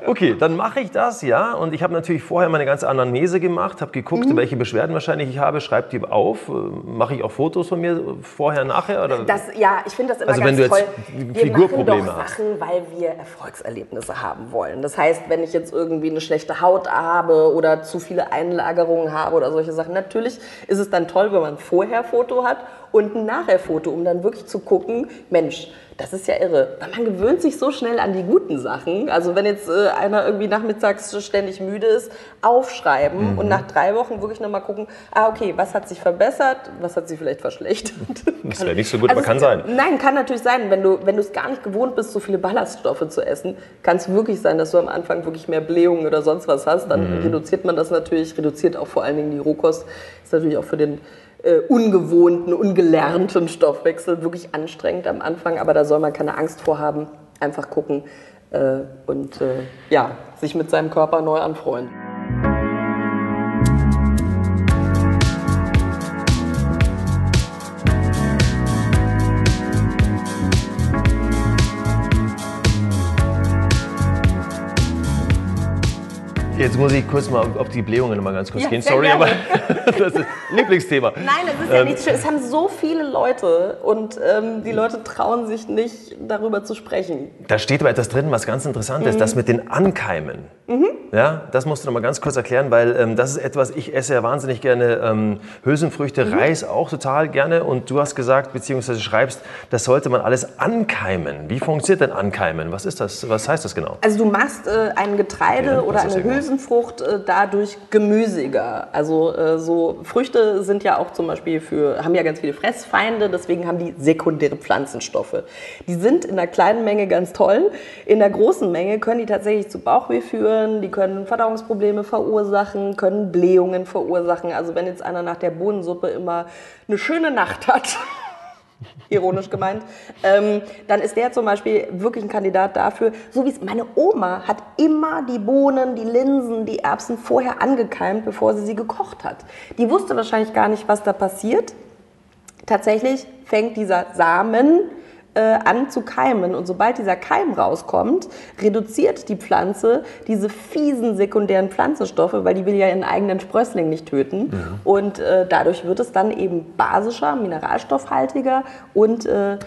Okay, dann mache ich das, ja. Und ich habe natürlich vorher meine ganze Anamnese gemacht, habe geguckt, mhm. welche Beschwerden wahrscheinlich ich habe, schreibe die auf. Mache ich auch Fotos von mir vorher, nachher? Oder? Das, ja, ich finde das immer also ganz wenn du toll. jetzt Figurprobleme wir machen doch Sachen, weil wir Erfolgserlebnisse haben wollen. Das heißt, wenn ich jetzt irgendwie eine schlechte Haut habe oder zu viele Einlagerungen habe oder solche Sachen, natürlich ist es dann toll, wenn man ein Vorher-Foto hat und ein Nachher-Foto, um dann wirklich zu gucken, Mensch, das ist ja irre. Man gewöhnt sich so schnell an die guten Sachen. Also wenn jetzt äh, einer irgendwie nachmittags ständig müde ist, aufschreiben mhm. und nach drei Wochen wirklich nochmal gucken, ah okay, was hat sich verbessert, was hat sich vielleicht verschlechtert. Das wäre nicht so gut, also aber kann sein. Nein, kann natürlich sein. Wenn du, wenn du es gar nicht gewohnt bist, so viele Ballaststoffe zu essen, kann es wirklich sein, dass du am Anfang wirklich mehr Blähungen oder sonst was hast. Dann mhm. reduziert man das natürlich, reduziert auch vor allen Dingen die Rohkost. Ist natürlich auch für den äh, ungewohnten, ungelernten Stoffwechsel wirklich anstrengend am Anfang, aber da soll man keine Angst vor haben. Einfach gucken äh, und äh, ja, sich mit seinem Körper neu anfreunden. Jetzt muss ich kurz mal auf die Blähungen mal ganz kurz ja, gehen. Sorry, aber das ist Lieblingsthema. Nein, das ist ja ähm, nicht schön. Es haben so viele Leute und ähm, die Leute trauen sich nicht, darüber zu sprechen. Da steht aber etwas drin, was ganz interessant mhm. ist, das mit den Ankeimen. Mhm. Ja, das musst du noch mal ganz kurz erklären, weil ähm, das ist etwas, ich esse ja wahnsinnig gerne ähm, Hülsenfrüchte, mhm. Reis auch total gerne und du hast gesagt, beziehungsweise schreibst, das sollte man alles ankeimen. Wie funktioniert denn Ankeimen? Was ist das? Was heißt das genau? Also du machst äh, ein Getreide ja, oder eine Hülsenfrucht äh, dadurch gemüsiger. Also äh, so Früchte sind ja auch zum Beispiel für, haben ja ganz viele Fressfeinde, deswegen haben die sekundäre Pflanzenstoffe. Die sind in einer kleinen Menge ganz toll, in der großen Menge können die tatsächlich zu Bauchweh führen führen, die können Verdauungsprobleme verursachen, können Blähungen verursachen. Also wenn jetzt einer nach der Bohnensuppe immer eine schöne Nacht hat, ironisch gemeint, ähm, dann ist der zum Beispiel wirklich ein Kandidat dafür. So wie es meine Oma hat immer die Bohnen, die Linsen, die Erbsen vorher angekeimt, bevor sie sie gekocht hat. Die wusste wahrscheinlich gar nicht, was da passiert. Tatsächlich fängt dieser Samen äh, an zu keimen. Und sobald dieser Keim rauskommt, reduziert die Pflanze diese fiesen sekundären Pflanzenstoffe, weil die will ja ihren eigenen Sprössling nicht töten. Ja. Und äh, dadurch wird es dann eben basischer, mineralstoffhaltiger und äh,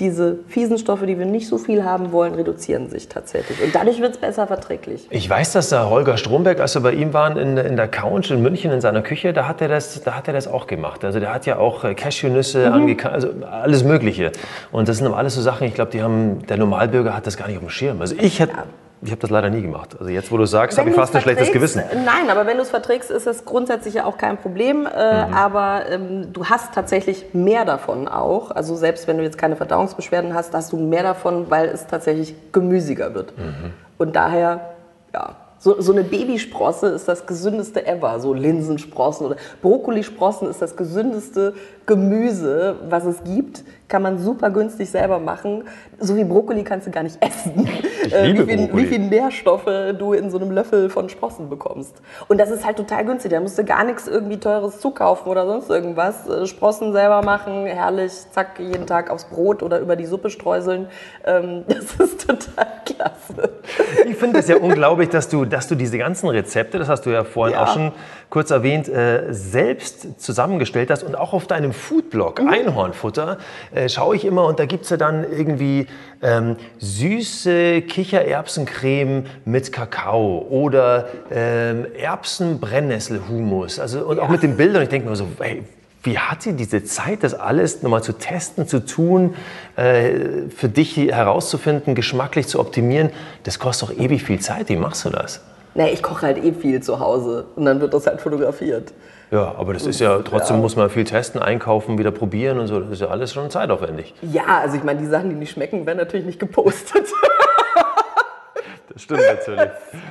diese fiesen Stoffe, die wir nicht so viel haben wollen, reduzieren sich tatsächlich. Und dadurch wird es besser verträglich. Ich weiß, dass der Holger Stromberg, als wir bei ihm waren in, in der Couch in München in seiner Küche, da hat er das, da hat er das auch gemacht. Also der hat ja auch äh, Cashewnüsse, mhm. also alles Mögliche. Und das sind aber alles so Sachen, ich glaube, die haben, der Normalbürger hat das gar nicht auf dem Schirm. Also ich hätte... Ja ich habe das leider nie gemacht. Also jetzt, wo du sagst, habe ich fast ein schlechtes Gewissen. Nein, aber wenn du es verträgst, ist es grundsätzlich ja auch kein Problem. Äh, mhm. Aber ähm, du hast tatsächlich mehr davon auch. Also selbst wenn du jetzt keine Verdauungsbeschwerden hast, hast du mehr davon, weil es tatsächlich gemüsiger wird. Mhm. Und daher, ja, so, so eine Babysprosse ist das gesündeste ever. So Linsensprossen oder Brokkolisprossen ist das gesündeste Gemüse, was es gibt kann man super günstig selber machen. So wie Brokkoli kannst du gar nicht essen. Ich äh, liebe wie, viel, wie viel Nährstoffe du in so einem Löffel von Sprossen bekommst. Und das ist halt total günstig. Da musst du gar nichts irgendwie teures zukaufen oder sonst irgendwas. Äh, Sprossen selber machen, herrlich, zack, jeden Tag aufs Brot oder über die Suppe streuseln. Ähm, das ist total klasse. Ich finde es ja unglaublich, dass du, dass du diese ganzen Rezepte, das hast du ja vorhin ja. auch schon kurz erwähnt, äh, selbst zusammengestellt hast und auch auf deinem Foodblog mhm. Einhornfutter äh, schaue ich immer und da gibt es ja dann irgendwie ähm, süße Kichererbsencreme mit Kakao oder ähm, Erbsen-Brennnessel-Hummus. Also, und ja. auch mit den Bildern. Ich denke mir so, hey, wie hat sie diese Zeit, das alles nochmal zu testen, zu tun, äh, für dich herauszufinden, geschmacklich zu optimieren? Das kostet doch ewig viel Zeit. Wie machst du das? Na, ich koche halt eh viel zu Hause und dann wird das halt fotografiert. Ja, aber das ist ja, trotzdem ja. muss man viel testen, einkaufen, wieder probieren und so. Das ist ja alles schon zeitaufwendig. Ja, also ich meine, die Sachen, die nicht schmecken, werden natürlich nicht gepostet. Das stimmt natürlich.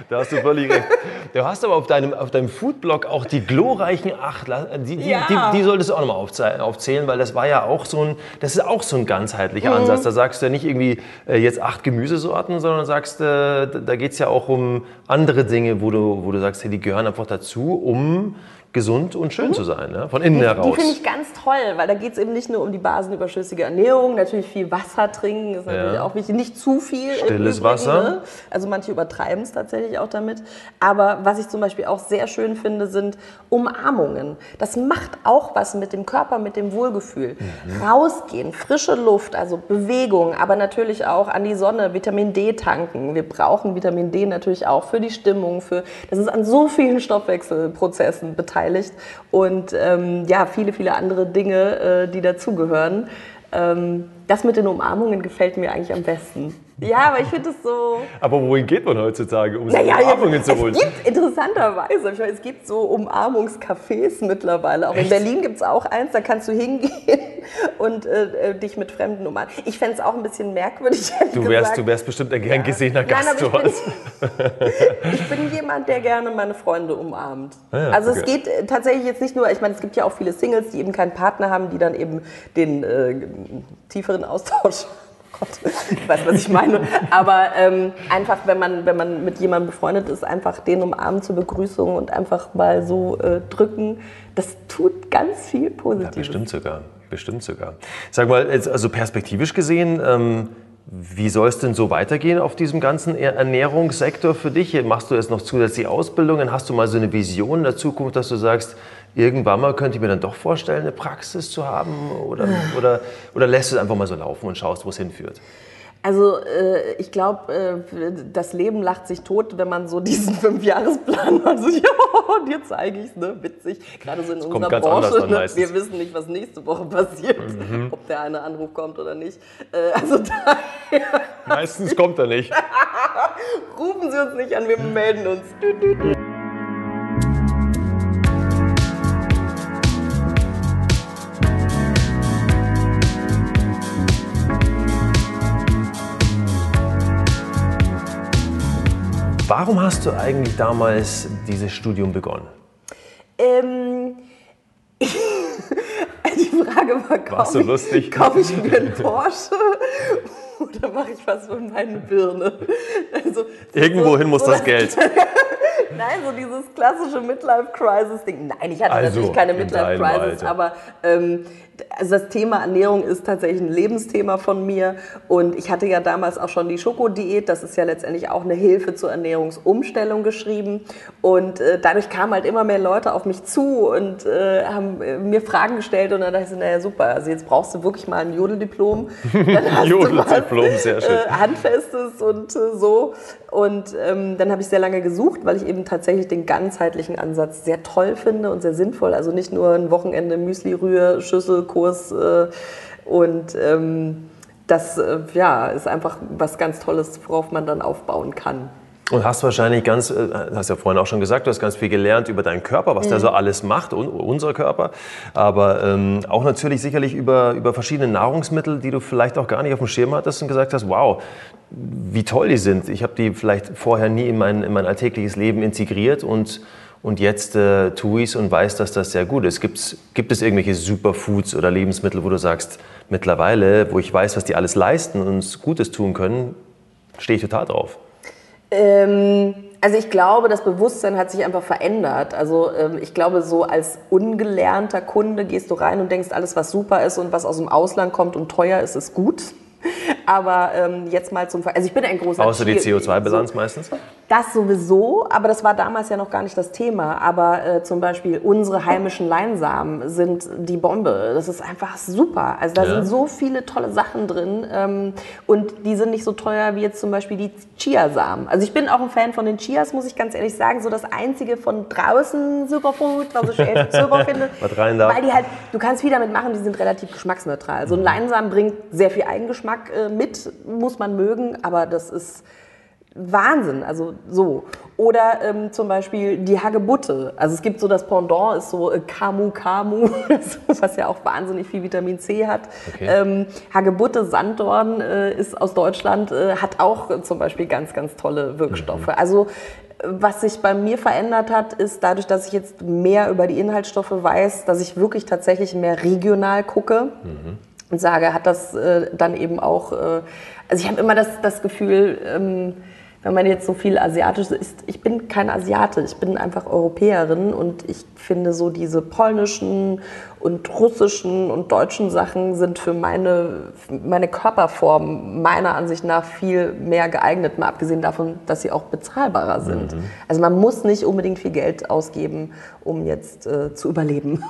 Da hast du völlig recht. Du hast aber auf deinem, auf deinem Foodblog auch die glorreichen acht, die, die, ja. die, die, solltest du auch nochmal aufzählen, weil das war ja auch so ein, das ist auch so ein ganzheitlicher mhm. Ansatz. Da sagst du ja nicht irgendwie äh, jetzt acht Gemüsesorten, sondern sagst, äh, da geht es ja auch um andere Dinge, wo du, wo du sagst, hey, die gehören einfach dazu, um gesund und schön mhm. zu sein, ne? von innen die, heraus. Die finde ich ganz toll, weil da geht es eben nicht nur um die basenüberschüssige Ernährung, natürlich viel Wasser trinken ist natürlich ja. auch wichtig, nicht zu viel. Stilles Übrigen, Wasser. Ne? Also manche übertreiben es tatsächlich auch damit. Aber was ich zum Beispiel auch sehr schön finde, sind Umarmungen. Das macht auch was mit dem Körper, mit dem Wohlgefühl. Mhm. Rausgehen, frische Luft, also Bewegung, aber natürlich auch an die Sonne, Vitamin D tanken. Wir brauchen Vitamin D natürlich auch für die Stimmung, für das ist an so vielen Stoffwechselprozessen beteiligt beteiligt und ähm, ja, viele, viele andere Dinge, äh, die dazugehören. Ähm, das mit den Umarmungen gefällt mir eigentlich am besten. Ja, aber ich finde es so. Aber wohin geht man heutzutage, um naja, Umarmungen jetzt, zu holen? Es gibt interessanterweise, ich meine, es gibt so Umarmungscafés mittlerweile. Auch Echt? in Berlin gibt es auch eins, da kannst du hingehen und äh, dich mit Fremden umarmen. Ich fände es auch ein bisschen merkwürdig. Du wärst, du wärst bestimmt ein gern gesehener Gast. Nein, ich, bin, ich bin jemand, der gerne meine Freunde umarmt. Ah ja, also okay. es geht äh, tatsächlich jetzt nicht nur, ich meine, es gibt ja auch viele Singles, die eben keinen Partner haben, die dann eben den äh, tieferen Austausch Gott, ich weiß, was ich meine. Aber ähm, einfach, wenn man, wenn man mit jemandem befreundet ist, einfach den umarmen zur Begrüßung und einfach mal so äh, drücken, das tut ganz viel Positives. Ja, bestimmt sogar. Bestimmt sogar. Sag mal, also perspektivisch gesehen, ähm, wie soll es denn so weitergehen auf diesem ganzen Ernährungssektor für dich? Machst du jetzt noch zusätzliche Ausbildungen? Hast du mal so eine Vision in der Zukunft, dass du sagst, irgendwann mal könnte ich mir dann doch vorstellen, eine Praxis zu haben? Oder, oder, oder lässt du es einfach mal so laufen und schaust, wo es hinführt? Also äh, ich glaube, äh, das Leben lacht sich tot, wenn man so diesen Fünfjahresplan macht. So, ja, und jetzt zeige ich es, ne? witzig. Gerade so in das unserer Branche. Ne? Wir wissen nicht, was nächste Woche passiert, mhm. ob der eine Anruf kommt oder nicht. Äh, also daher, Meistens kommt er nicht. Rufen Sie uns nicht an, wir melden uns. Warum hast du eigentlich damals dieses Studium begonnen? Ähm, die Frage war, kaufe lustig? Kaufe ich mir einen Porsche oder mache ich was für meine Birne? Also, Irgendwohin so, muss das Geld. Nein, so dieses klassische Midlife-Crisis-Ding. Nein, ich hatte also, natürlich keine Midlife-Crisis, aber ähm, also das Thema Ernährung ist tatsächlich ein Lebensthema von mir. Und ich hatte ja damals auch schon die Schokodiät. Das ist ja letztendlich auch eine Hilfe zur Ernährungsumstellung geschrieben. Und äh, dadurch kamen halt immer mehr Leute auf mich zu und äh, haben äh, mir Fragen gestellt. Und dann dachte ich, naja, super. Also jetzt brauchst du wirklich mal ein Jodeldiplom. Jodeldiplom, sehr schön. Äh, handfestes und äh, so. Und ähm, dann habe ich sehr lange gesucht, weil ich eben tatsächlich den ganzheitlichen Ansatz sehr toll finde und sehr sinnvoll. Also nicht nur ein Wochenende Müsli, Rühr, Schüssel, Kurs äh, und ähm, das äh, ja, ist einfach was ganz Tolles, worauf man dann aufbauen kann. Und hast wahrscheinlich ganz, äh, hast ja vorhin auch schon gesagt, du hast ganz viel gelernt über deinen Körper, was mhm. der so alles macht, unser Körper. Aber ähm, auch natürlich sicherlich über, über verschiedene Nahrungsmittel, die du vielleicht auch gar nicht auf dem Schirm hattest und gesagt hast, wow, wie toll die sind. Ich habe die vielleicht vorher nie in mein, in mein alltägliches Leben integriert und und jetzt äh, tue ich es und weiß, dass das sehr gut ist. Gibt's, gibt es irgendwelche Superfoods oder Lebensmittel, wo du sagst, mittlerweile, wo ich weiß, was die alles leisten und uns Gutes tun können, stehe ich total drauf? Ähm, also ich glaube, das Bewusstsein hat sich einfach verändert. Also ähm, ich glaube, so als ungelernter Kunde gehst du rein und denkst, alles, was super ist und was aus dem Ausland kommt und teuer ist, ist gut. Aber ähm, jetzt mal zum Ver Also ich bin ein großer Außer die CO2-Bilanz so, meistens? Das sowieso, aber das war damals ja noch gar nicht das Thema. Aber äh, zum Beispiel unsere heimischen Leinsamen sind die Bombe. Das ist einfach super. Also da Ja. sind so viele tolle Sachen drin ähm, und die sind nicht so teuer wie jetzt zum Beispiel die Chiasamen. Also ich bin auch ein Fan von den Chias, muss ich ganz ehrlich sagen. So das einzige von draußen Superfood, was ich echt super finde. Was rein darf. Weil die halt, du kannst viel damit machen, die sind relativ geschmacksneutral. So ein Leinsamen bringt sehr viel Eigengeschmack äh, mit, muss man mögen, aber das ist Wahnsinn, also so. Oder ähm, zum Beispiel die Hagebutte. Also es gibt so das Pendant, ist so äh, Camu Camu, was ja auch wahnsinnig viel Vitamin C hat. Okay. Ähm, Hagebutte Sanddorn äh, ist aus Deutschland, äh, hat auch äh, zum Beispiel ganz, ganz tolle Wirkstoffe. Also äh, was sich bei mir verändert hat, ist dadurch, dass ich jetzt mehr über die Inhaltsstoffe weiß, dass ich wirklich tatsächlich mehr regional gucke und sage, hat das äh, dann eben auch, äh, also ich habe immer das, das Gefühl, ähm, wenn man jetzt so viel Asiatisch isst, ich bin keine Asiate, ich bin einfach Europäerin und ich finde so diese polnischen und russischen und deutschen Sachen sind für meine, meine Körperform meiner Ansicht nach viel mehr geeignet, mal abgesehen davon, dass sie auch bezahlbarer sind. Also man muss nicht unbedingt viel Geld ausgeben, um jetzt äh, zu überleben.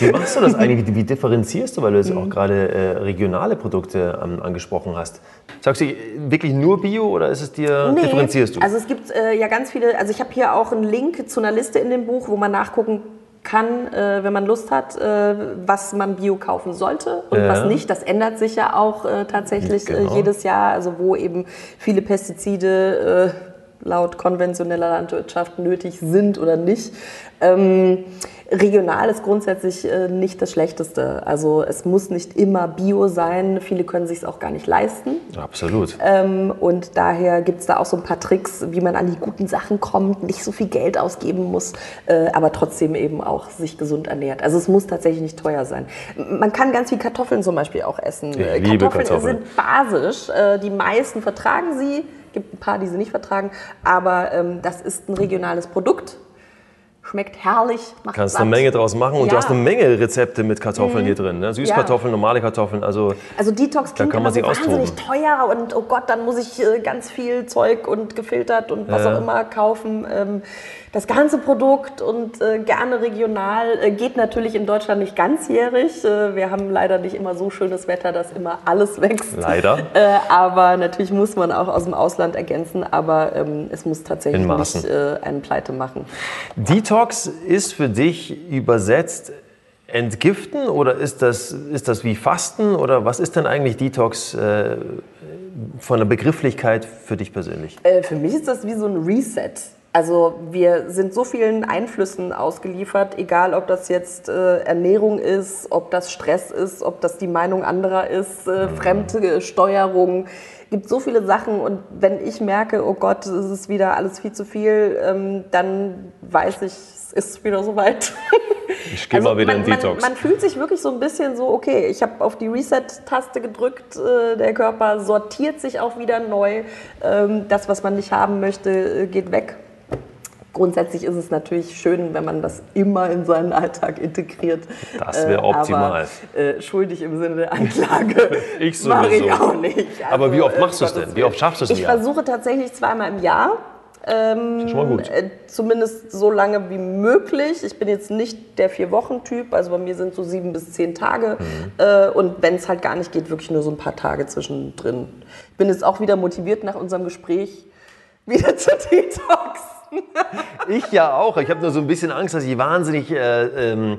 Wie machst du das eigentlich? Wie- differenzierst du, weil du jetzt Mhm. auch gerade äh, regionale Produkte ähm, angesprochen hast? Sagst du wirklich nur Bio oder ist es dir, Nee, differenzierst du? Also es gibt äh, ja ganz viele, also ich habe hier auch einen Link zu einer Liste in dem Buch, wo man nachgucken kann, äh, wenn man Lust hat, äh, was man Bio kaufen sollte und Ja. was nicht. Das ändert sich ja auch äh, tatsächlich Genau. äh, jedes Jahr, also wo eben viele Pestizide äh, laut konventioneller Landwirtschaft nötig sind oder nicht. Ähm, regional ist grundsätzlich äh, nicht das Schlechteste. Also es muss nicht immer Bio sein. Viele können sich es auch gar nicht leisten. Absolut. Ähm, und daher gibt es da auch so ein paar Tricks, wie man an die guten Sachen kommt, nicht so viel Geld ausgeben muss, äh, aber trotzdem eben auch sich gesund ernährt. Also es muss tatsächlich nicht teuer sein. Man kann ganz viel Kartoffeln zum Beispiel auch essen. Ich Äh, liebe Kartoffeln, Kartoffeln. sind basisch. Äh, die meisten vertragen sie. Gibt ein paar, die sie nicht vertragen. Aber ähm, das ist ein regionales Produkt. Schmeckt herrlich. Macht Kannst satt. eine Menge draus machen und du Ja. Mhm. hast eine Menge Rezepte mit Kartoffeln hier drin. Ne? Süßkartoffeln, normale Kartoffeln, also Also Detox klingt kann man so wahnsinnig teuer und oh Gott, dann muss ich äh, ganz viel Zeug und gefiltert und was Ja. auch immer kaufen. Das ganze Produkt und äh, gerne regional äh, geht natürlich in Deutschland nicht ganzjährig. Äh, wir haben leider nicht immer so schönes Wetter, dass immer alles wächst. Leider. Äh, aber natürlich muss man auch aus dem Ausland ergänzen, aber ähm, es muss tatsächlich nicht äh, einen Pleite machen. Detox ist für dich übersetzt entgiften oder ist das, ist das wie Fasten oder was ist denn eigentlich Detox äh, von der Begrifflichkeit für dich persönlich? Äh, für mich ist das wie so ein Reset. Also wir sind so vielen Einflüssen ausgeliefert, egal ob das jetzt äh, Ernährung ist, ob das Stress ist, ob das die Meinung anderer ist, äh, fremde Steuerung. gibt so viele Sachen und wenn ich merke, oh Gott, es ist wieder alles viel zu viel, ähm, dann weiß ich, es ist wieder soweit. Ich gehe mal wieder man, in Detox. Man, man fühlt sich wirklich so ein bisschen so, okay, ich habe auf die Reset-Taste gedrückt, äh, der Körper sortiert sich auch wieder neu. Ähm, das, was man nicht haben möchte, äh, geht weg. Grundsätzlich ist es natürlich schön, wenn man das immer in seinen Alltag integriert. Das wär Äh, optimal. Aber, äh, schuldig im Sinne der Anklage Ich mache ich sowieso. auch nicht. Aber wie oft äh, machst du's Gottes denn? Wie oft schaffst du's im Ich Jahr? versuche tatsächlich zweimal im Jahr. Ähm, schon mal gut. äh, zumindest so lange wie möglich. Ich bin jetzt nicht der Vier-Wochen-Typ, also bei mir sind so sieben bis zehn Tage. Mhm. Äh, und wenn es halt gar nicht geht, wirklich nur so ein paar Tage zwischendrin. Ich bin jetzt auch wieder motiviert nach unserem Gespräch wieder zu Detox. Ich ja auch. Ich habe nur so ein bisschen Angst, dass ich wahnsinnig äh, ähm,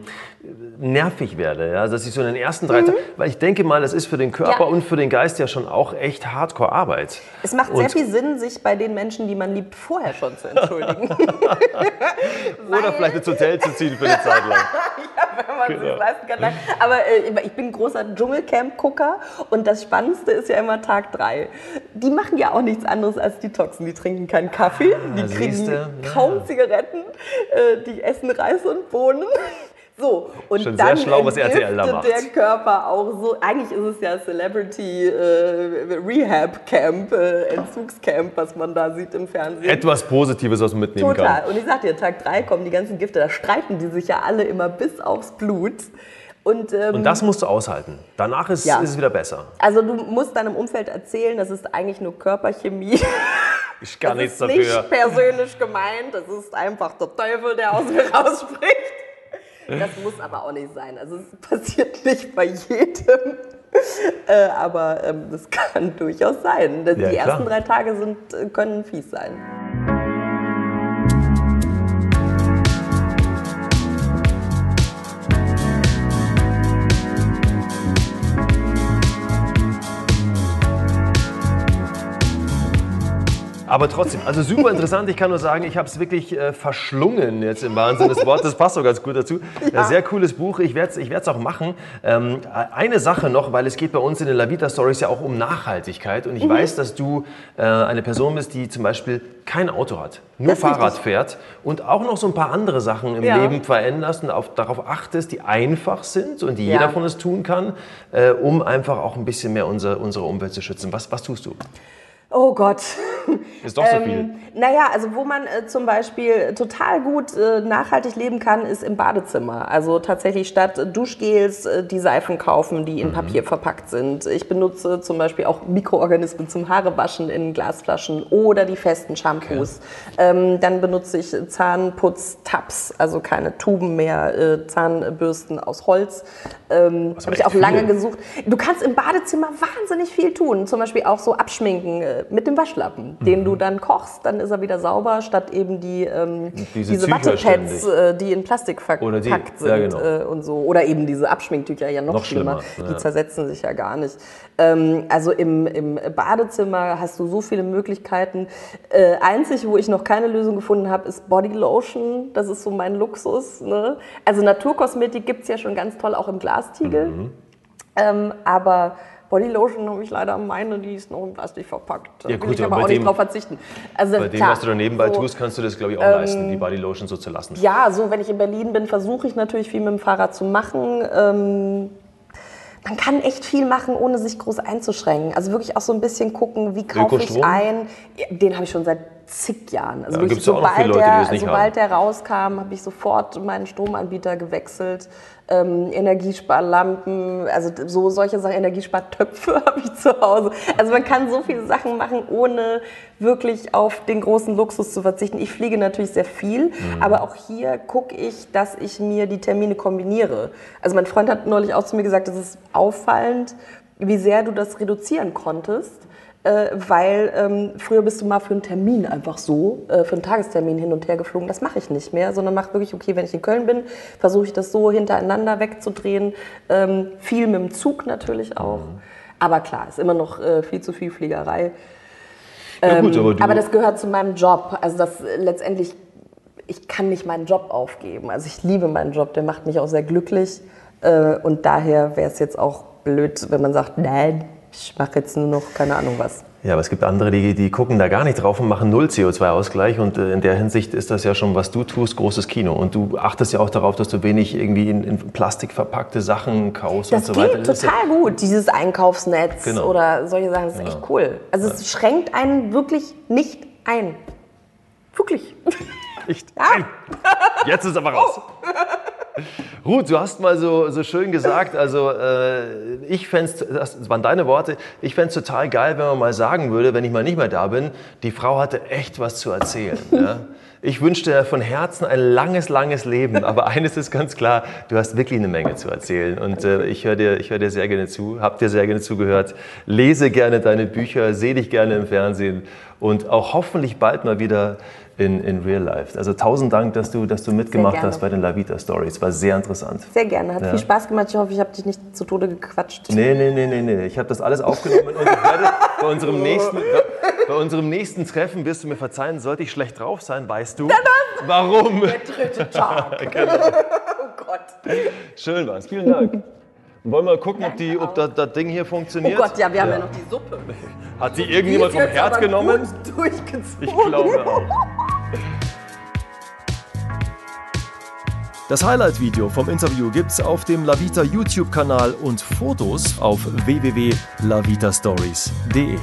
nervig werde. Ja? Dass ich so in den ersten drei Tagen, weil ich denke mal, das ist für den Körper Mhm. Ja. und für den Geist ja schon auch echt Hardcore-Arbeit. Es macht sehr Und- viel Sinn, sich bei den Menschen, die man liebt, vorher schon zu entschuldigen. Oder vielleicht ins Hotel zu ziehen für eine Zeit lang. wenn man Genau. sich leisten kann. Aber äh, ich bin großer Dschungelcamp-Gucker und das Spannendste ist ja immer Tag drei. Die machen ja auch nichts anderes als Detoxen. Die trinken keinen Kaffee, die kriegen Ah, siehste, kaum Zigaretten, äh, die essen Reis und Bohnen. So, und Schon sehr dann schlau, was RTL da entgiftet macht. der Körper auch so. Eigentlich ist es ja Celebrity äh, Rehab Camp, äh, Entzugscamp, was man da sieht im Fernsehen. Etwas Positives, was man mitnehmen Total. kann. Und ich sag dir, Tag 3 kommen die ganzen Gifte, da streiten die sich ja alle immer bis aufs Blut. Und, ähm, Und das musst du aushalten. Danach ist, Ja. ist es wieder besser. also du musst deinem Umfeld erzählen, das ist eigentlich nur Körperchemie. Ich kann das nichts ist dafür. nicht persönlich gemeint, das ist einfach der Teufel, der aus mir rausspricht. Das muss aber auch nicht sein. Also es passiert nicht bei jedem. Äh, aber ähm, das kann durchaus sein. Die Ja, ersten drei Tage sind, äh, können fies sein. Aber trotzdem, also super interessant. Ich kann nur sagen, ich habe es wirklich äh, verschlungen jetzt im Wahnsinn des Wortes. Das passt so ganz gut dazu. Äh, sehr cooles Buch. Ich werde es ich werd's auch machen. Ähm, eine Sache noch, weil es geht bei uns in den La Vita Stories ja auch um Nachhaltigkeit. Und ich Mhm. weiß, dass du äh, eine Person bist, die zum Beispiel kein Auto hat, nur Das Fahrrad fährt und auch noch so ein paar andere Sachen im Ja. Leben veränderst und auf, darauf achtest, die einfach sind und die Ja. jeder von uns tun kann, äh, um einfach auch ein bisschen mehr unser, unsere Umwelt zu schützen. Was, was tust du? Oh Gott. Ist doch so viel. Ähm, naja, also wo man äh, zum Beispiel total gut äh, nachhaltig leben kann, ist im Badezimmer. Also tatsächlich statt Duschgels äh, die Seifen kaufen, die Mhm. in Papier verpackt sind. Ich benutze zum Beispiel auch Mikroorganismen zum Haarewaschen in Glasflaschen oder die festen Shampoos. Ähm, dann benutze ich Zahnputztabs, also keine Tuben mehr, äh, Zahnbürsten aus Holz. Ähm, Habe ich auch echt lange viel. gesucht. Du kannst im Badezimmer wahnsinnig viel tun. Zum Beispiel auch so abschminken äh, mit dem Waschlappen, den du dann kochst, dann ist er wieder sauber, statt eben die ähm, Diese diese, Wattepads, äh, die in Plastik verpackt die, sind ja, genau. äh, und so. Oder eben diese Abschminktücher, ja noch, Noch schlimmer. schlimmer, Die ja. zersetzen sich ja gar nicht. Ähm, also im, im Badezimmer hast du so viele Möglichkeiten. Äh, einzig, wo ich noch keine Lösung gefunden habe, ist Bodylotion. Das ist so mein Luxus. Ne? Also Naturkosmetik gibt es ja schon ganz toll, auch im Glastiegel. Mhm. Ähm, aber Bodylotion habe ich leider meine, die ist noch in Plastik verpackt. Da Ja, gut, ich aber auch nicht dem- drauf verzichten. Also Bei dem, klar, was du da nebenbei so, ähm, tust, kannst du das, glaube ich, auch leisten, die Bodylotion so zu lassen. Ja, so wenn ich in Berlin bin, versuche ich natürlich viel mit dem Fahrrad zu machen. Ähm, man kann echt viel machen, ohne sich groß einzuschränken. Also wirklich auch so ein bisschen gucken, wie kaufe ich ein. Den habe ich schon seit zig Jahren. Also Ja, sobald, Leute, der, das sobald der rauskam, habe ich sofort meinen Stromanbieter gewechselt. Ähm, Energiesparlampen, also so solche Sachen, Energiespartöpfe habe ich zu Hause. Also man kann so viele Sachen machen, ohne wirklich auf den großen Luxus zu verzichten. Ich fliege natürlich sehr viel, Mhm. aber auch hier gucke ich, dass ich mir die Termine kombiniere. Also mein Freund hat neulich auch zu mir gesagt, es ist auffallend, wie sehr du das reduzieren konntest. Äh, weil ähm, früher bist du mal für einen Termin einfach so, äh, für einen Tagestermin hin und her geflogen. Das mache ich nicht mehr, sondern mache wirklich, okay, wenn ich in Köln bin, versuche ich das so hintereinander wegzudrehen. Ähm, viel mit dem Zug natürlich auch. Aber klar, ist immer noch äh, viel zu viel Fliegerei. Ja, gut, aber Ähm, Aber das gehört zu meinem Job. Also das letztendlich, ich kann nicht meinen Job aufgeben. Also ich liebe meinen Job, der macht mich auch sehr glücklich. Äh, Und daher wäre es jetzt auch blöd, wenn man sagt, nein, ich mache jetzt nur noch keine Ahnung was. ja, aber es gibt andere, die, die gucken da gar nicht drauf und machen null CO2-Ausgleich. Und äh, in der Hinsicht ist das ja schon, was du tust, großes Kino. Und du achtest ja auch darauf, dass du wenig irgendwie in, in Plastik verpackte Sachen kaufst Das und so weiter. geht ist ja- total gut, dieses Einkaufsnetz Genau. oder solche Sachen. Das ist echt cool. Also es schränkt einen wirklich nicht ein. Wirklich. Nicht ein. Jetzt ist aber raus. Ruth, du hast mal so, so schön gesagt, also äh, ich fände das waren deine Worte, ich fände total geil, wenn man mal sagen würde, wenn ich mal nicht mehr da bin, die Frau hatte echt was zu erzählen. Ja? Ich wünsche dir von Herzen ein langes, langes Leben, aber eines ist ganz klar, du hast wirklich eine Menge zu erzählen und äh, ich höre dir, ich hör dir sehr gerne zu, hab dir sehr gerne zugehört, lese gerne deine Bücher, sehe dich gerne im Fernsehen und auch hoffentlich bald mal wieder in, in Real Life. Also tausend Dank, dass du, dass du mitgemacht hast bei den La Vita Stories. War sehr interessant. Sehr gerne. Hat Ja. viel Spaß gemacht. Ich hoffe, ich habe dich nicht zu Tode gequatscht. Nee, nee, nee, nee, nee. Ich habe das alles aufgenommen und werde bei unserem nächsten, bei unserem nächsten Treffen, wirst du mir verzeihen, sollte ich schlecht drauf sein, weißt du? Warum? Der dritte Tag. Genau. oh Gott. Schön war's. Vielen Dank. Wollen wir mal gucken, ob, die, ob das, das Ding hier Oh funktioniert? Gott, ja, wir haben ja noch die Suppe. Hat die irgendjemand vom aber genommen? Gut durchgezogen. Ich glaube auch. Das Highlight-Video vom Interview gibt's auf dem Lavita YouTube-Kanal und Fotos auf www.lavitastories.de.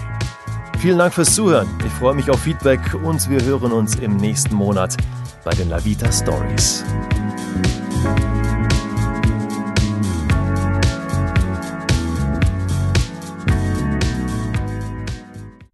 Vielen Dank fürs Zuhören. Ich freue mich auf Feedback und wir hören uns im nächsten Monat bei den Lavita Stories.